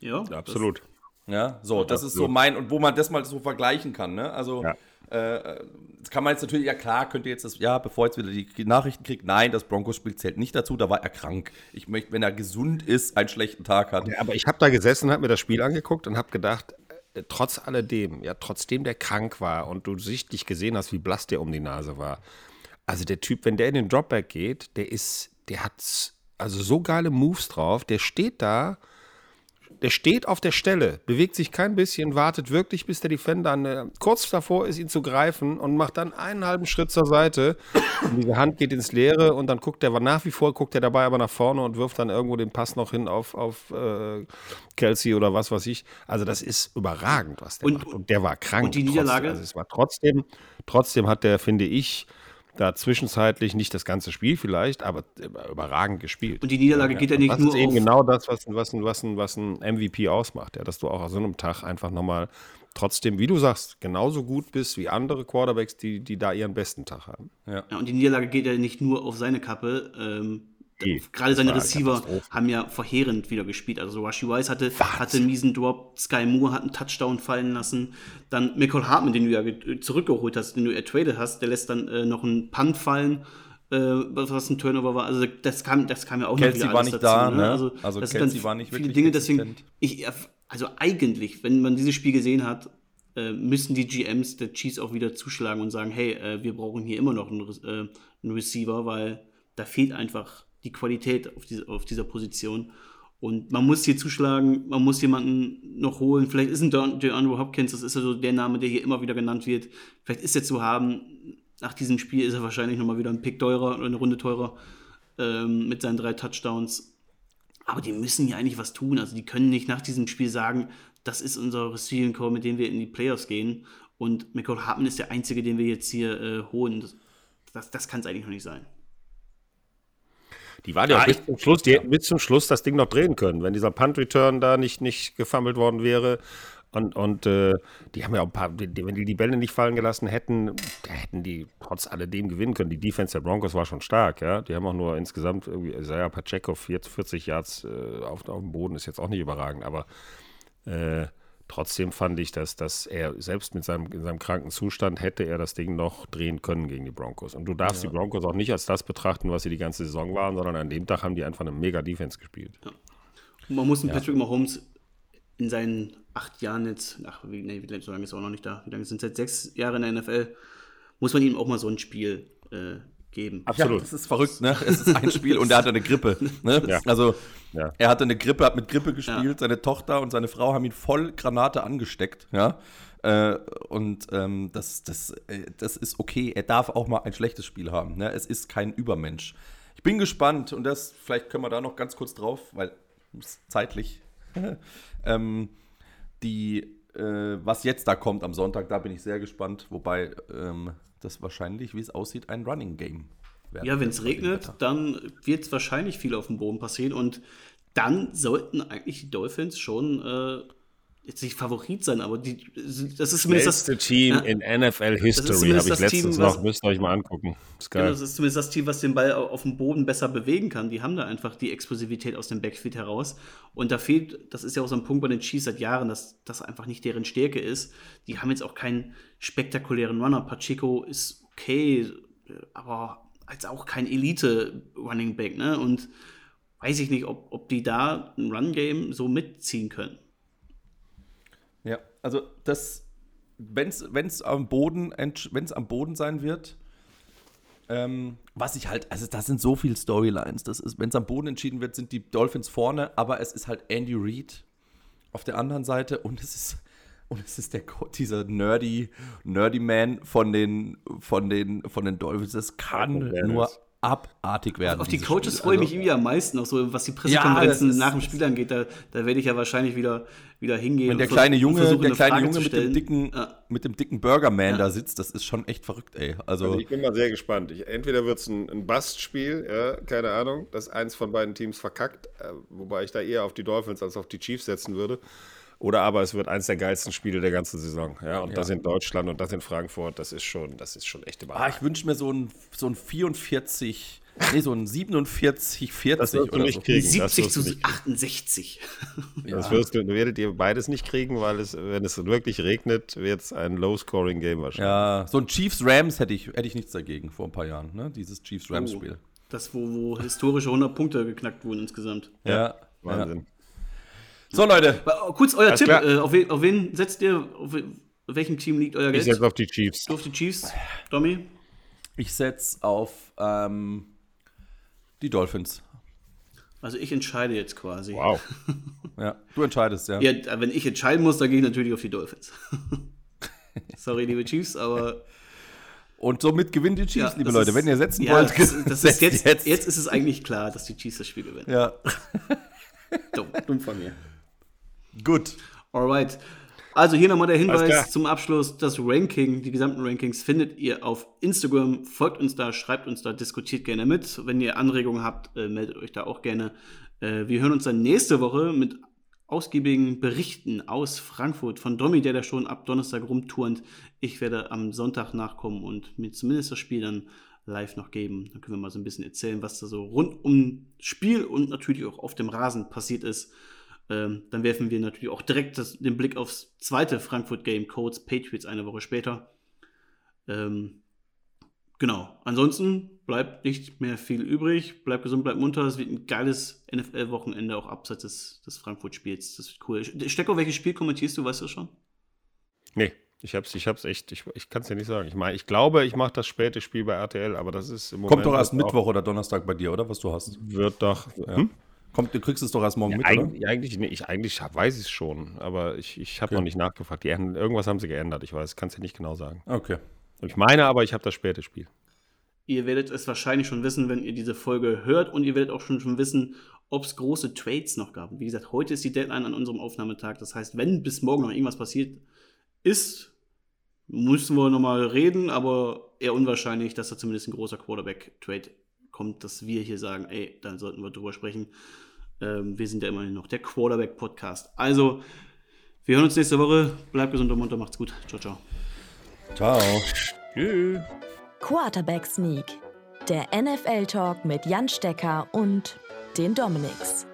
Ja, absolut. Das, ja, so, das absolut. ist so mein, und wo man das mal so vergleichen kann, ne? Also, ja. Äh, das kann man jetzt natürlich, ja klar, könnt ihr jetzt das, ja, bevor jetzt wieder die Nachrichten kriegt, nein, das Broncos-Spiel zählt nicht dazu, da war er krank. Ich möchte, wenn er gesund ist, einen schlechten Tag hat. Ja, aber ich habe da gesessen, habe mir das Spiel angeguckt und habe gedacht, äh, trotz alledem, ja, trotzdem der krank war und du sichtlich gesehen hast, wie blass der um die Nase war. Also der Typ, wenn der in den Dropback geht, der ist, der hat also so geile Moves drauf, der steht da der steht auf der Stelle, bewegt sich kein bisschen, wartet wirklich, bis der Defender eine, kurz davor ist, ihn zu greifen und macht dann einen halben Schritt zur Seite. Und diese Hand geht ins Leere und dann guckt er, nach wie vor guckt er dabei aber nach vorne und wirft dann irgendwo den Pass noch hin auf, auf äh, Kelsey oder was weiß ich. Also das ist überragend, was der und, macht. Und der war krank. Und die Niederlage? Trotzdem, also es war trotzdem, trotzdem hat der, finde ich, da zwischenzeitlich nicht das ganze Spiel vielleicht, aber überragend gespielt. Und die Niederlage ja, geht ja nicht das nur Das ist eben genau das, was, was, was, was ein MVP ausmacht, ja, dass du auch an so einem Tag einfach nochmal trotzdem, wie du sagst, genauso gut bist wie andere Quarterbacks, die, die da ihren besten Tag haben. Ja. ja und die Niederlage geht ja nicht nur auf seine Kappe. Ähm, Gerade seine Receiver haben ja verheerend wieder gespielt. Also Washi Wise hatte, hatte einen miesen Drop, Sky Moore hat einen Touchdown fallen lassen. Dann Michael Hartman, den du ja zurückgeholt hast, den du ertradet hast, der lässt dann äh, noch einen Punt fallen, äh, was ein Turnover war. Also das kam, das kam ja auch Kelsey noch wieder war nicht dazu, da, ne? Also, also das Kelsey war nicht wirklich Dinge, deswegen, ich, also eigentlich, wenn man dieses Spiel gesehen hat, äh, müssen die GMs der Chiefs auch wieder zuschlagen und sagen, hey, äh, wir brauchen hier immer noch äh, einen Receiver, weil da fehlt einfach die Qualität auf, diese, auf dieser Position. Und man muss hier zuschlagen, man muss jemanden noch holen. Vielleicht ist ein DeAndre Hopkins, das ist also der Name, der hier immer wieder genannt wird. Vielleicht ist er zu haben. Nach diesem Spiel ist er wahrscheinlich nochmal wieder ein Pick teurer oder eine Runde teurer ähm, mit seinen drei Touchdowns. Aber die müssen ja eigentlich was tun. Also die können nicht nach diesem Spiel sagen, das ist unser Receiving Core, mit dem wir in die Playoffs gehen. Und Michael Hartman ist der Einzige, den wir jetzt hier äh, holen. Das, das, das kann es eigentlich noch nicht sein. Die waren ja, ja bis, zum Schluss, die hätten bis zum Schluss das Ding noch drehen können, wenn dieser Punt-Return da nicht, nicht gefummelt worden wäre. Und, und äh, die haben ja auch ein paar, die, wenn die die Bälle nicht fallen gelassen hätten, hätten die trotz alledem gewinnen können. Die Defense der Broncos war schon stark, ja. Die haben auch nur insgesamt irgendwie, Isaiah Pacheco 40 Yards äh, auf, auf dem Boden, ist jetzt auch nicht überragend, aber äh, Trotzdem fand ich, dass, dass er selbst mit seinem, in seinem kranken Zustand hätte er das Ding noch drehen können gegen die Broncos. Und du darfst ja. die Broncos auch nicht als das betrachten, was sie die ganze Saison waren, sondern an dem Tag haben die einfach eine mega Defense gespielt. Ja. man muss einen ja. Patrick Mahomes in seinen acht Jahren jetzt, ach, wie, nee, so lange ist er auch noch nicht da, wie lange sind es jetzt sechs Jahre in der NFL, muss man ihm auch mal so ein Spiel äh, geben. Absolut. Ja, das ist verrückt, ne? Es ist ein Spiel und er hatte eine Grippe. Ne? Ja. Also ja. er hatte eine Grippe, hat mit Grippe gespielt, seine Tochter und seine Frau haben ihn voll Granate angesteckt, ja. Äh, und ähm, das, das, äh, das ist okay. Er darf auch mal ein schlechtes Spiel haben. Ne? Es ist kein Übermensch. Ich bin gespannt und das, vielleicht können wir da noch ganz kurz drauf, weil zeitlich. ähm, die, äh, was jetzt da kommt am Sonntag, da bin ich sehr gespannt. Wobei ähm, das wahrscheinlich, wie es aussieht, ein Running Game werden. Ja, wenn es regnet, dann wird es wahrscheinlich viel auf dem Boden passieren und dann sollten eigentlich die Dolphins schon äh, jetzt nicht Favorit sein, aber die, das ist zumindest das beste Team ja, in NFL History, habe ich letztens Team, noch, müsst ihr euch mal angucken. Das ist, geil. Genau, das ist zumindest das Team, was den Ball auf dem Boden besser bewegen kann. Die haben da einfach die Explosivität aus dem Backfield heraus. Und da fehlt, das ist ja auch so ein Punkt bei den Chiefs seit Jahren, dass das einfach nicht deren Stärke ist. Die haben jetzt auch keinen spektakulären Runner. Pacheco ist okay, aber als auch kein Elite-Running Back, ne? Und weiß ich nicht, ob, ob die da ein Run-Game so mitziehen können. Also das, wenn es am Boden, wenn es am Boden sein wird, ähm, was ich halt, also das sind so viele Storylines. Das ist, wenn es am Boden entschieden wird, sind die Dolphins vorne, aber es ist halt Andy Reid auf der anderen Seite und es ist und es ist der dieser nerdy nerdy Man von den von den von den Dolphins. Das kann nur abartig werden. Auf die Coaches freue ich mich also, irgendwie am meisten, auch so was die Pressekonferenzen ja, nach dem Spiel angeht. Da, da werde ich ja wahrscheinlich wieder, wieder hingehen. Wenn der kleine Junge, der kleine Junge mit dem dicken, ja. mit dem dicken Burgerman ja. da sitzt, das ist schon echt verrückt, ey. Also, also ich bin mal sehr gespannt. Ich, entweder wird es ein, ein Bust-Spiel, ja, keine Ahnung, dass eins von beiden Teams verkackt, äh, wobei ich da eher auf die Dolphins als auf die Chiefs setzen würde. Oder aber es wird eins der geilsten Spiele der ganzen Saison. Ja, und ja. das in Deutschland und das in Frankfurt, das ist schon, das ist schon echt überragend. Ah, ich wünsche mir so ein, so ein 44 Nee, so ein 47, 40 das wirst du nicht so. kriegen. 70 zu 68. Das wirst du, werdet ihr beides nicht kriegen, weil es, wenn es wirklich regnet, wird es ein Low-Scoring-Game wahrscheinlich. Ja, so ein Chiefs-Rams hätte ich, hätte ich nichts dagegen vor ein paar Jahren, ne? Dieses Chiefs-Rams-Spiel. Oh, das, wo, wo historische 100 Punkte geknackt wurden insgesamt. Ja, ja. Wahnsinn. Ja. So, Leute. Kurz euer Tipp. Äh, auf, wen, auf, wen, setzt ihr, auf welchem Team liegt euer Geld? Ich setze auf die Chiefs. Du auf die Chiefs, Domi? Ich setze auf ähm, die Dolphins. Also ich entscheide jetzt quasi. Wow. ja, du entscheidest, ja. ja. Wenn ich entscheiden muss, dann gehe ich natürlich auf die Dolphins. Sorry, liebe Chiefs, aber. Und somit gewinnen die Chiefs, ja, liebe Leute. Ist, Wenn ihr setzen ja, wollt, das, das ist jetzt, jetzt. Jetzt ist es eigentlich klar, dass die Chiefs das Spiel gewinnen. Ja. dumm, dumm von mir. Gut. Alright. Also hier nochmal der Hinweis zum Abschluss. Das Ranking, die gesamten Rankings findet ihr auf Instagram. Folgt uns da, schreibt uns da, diskutiert gerne mit. Wenn ihr Anregungen habt, äh, meldet euch da auch gerne. Äh, wir hören uns dann nächste Woche mit ausgiebigen Berichten aus Frankfurt von Domi, der da schon ab Donnerstag rumturnt. Ich werde am Sonntag nachkommen und mir zumindest das Spiel dann live noch geben. Dann können wir mal so ein bisschen erzählen, was da so rund um Spiel und natürlich auch auf dem Rasen passiert ist. Ähm, dann werfen wir natürlich auch direkt das, den Blick aufs zweite Frankfurt-Game, Codes Patriots, eine Woche später. Ähm, genau. Ansonsten bleibt nicht mehr viel übrig. Bleibt gesund, bleibt munter. Es wird ein geiles NFL-Wochenende, auch abseits des, des Frankfurt-Spiels. Das wird cool. Stecko, welches Spiel kommentierst du? Weißt du das schon? Nee. Ich hab's, ich hab's echt, ich, ich kann es dir nicht sagen. Ich meine, ich glaube, ich mache das späte Spiel bei RTL, aber das ist im Moment. Kommt doch erst Mittwoch oder Donnerstag bei dir, oder? Was du hast. Wird doch. Ja. Hm? Kommt, du kriegst es doch erst morgen ja, mit, eigentlich, oder? Eigentlich, nee, ich, eigentlich weiß ich es schon, aber ich, ich habe okay. noch nicht nachgefragt. Die, irgendwas haben sie geändert, ich weiß, kann es ja nicht genau sagen. Okay. Ich meine aber, ich habe das späte Spiel. Ihr werdet es wahrscheinlich schon wissen, wenn ihr diese Folge hört und ihr werdet auch schon, schon wissen, ob es große Trades noch gab. Wie gesagt, heute ist die Deadline an unserem Aufnahmetag. Das heißt, wenn bis morgen noch irgendwas passiert ist, müssen wir nochmal reden, aber eher unwahrscheinlich, dass da zumindest ein großer Quarterback-Trade kommt, dass wir hier sagen, ey, dann sollten wir drüber sprechen. Ähm, wir sind ja immerhin noch der Quarterback-Podcast. Also, wir hören uns nächste Woche. Bleibt gesund und munter, macht's gut. Ciao, ciao. Ciao. Tschüss. Quarterback Sneak. Der NFL-Talk mit Jan Stecker und den Dominics.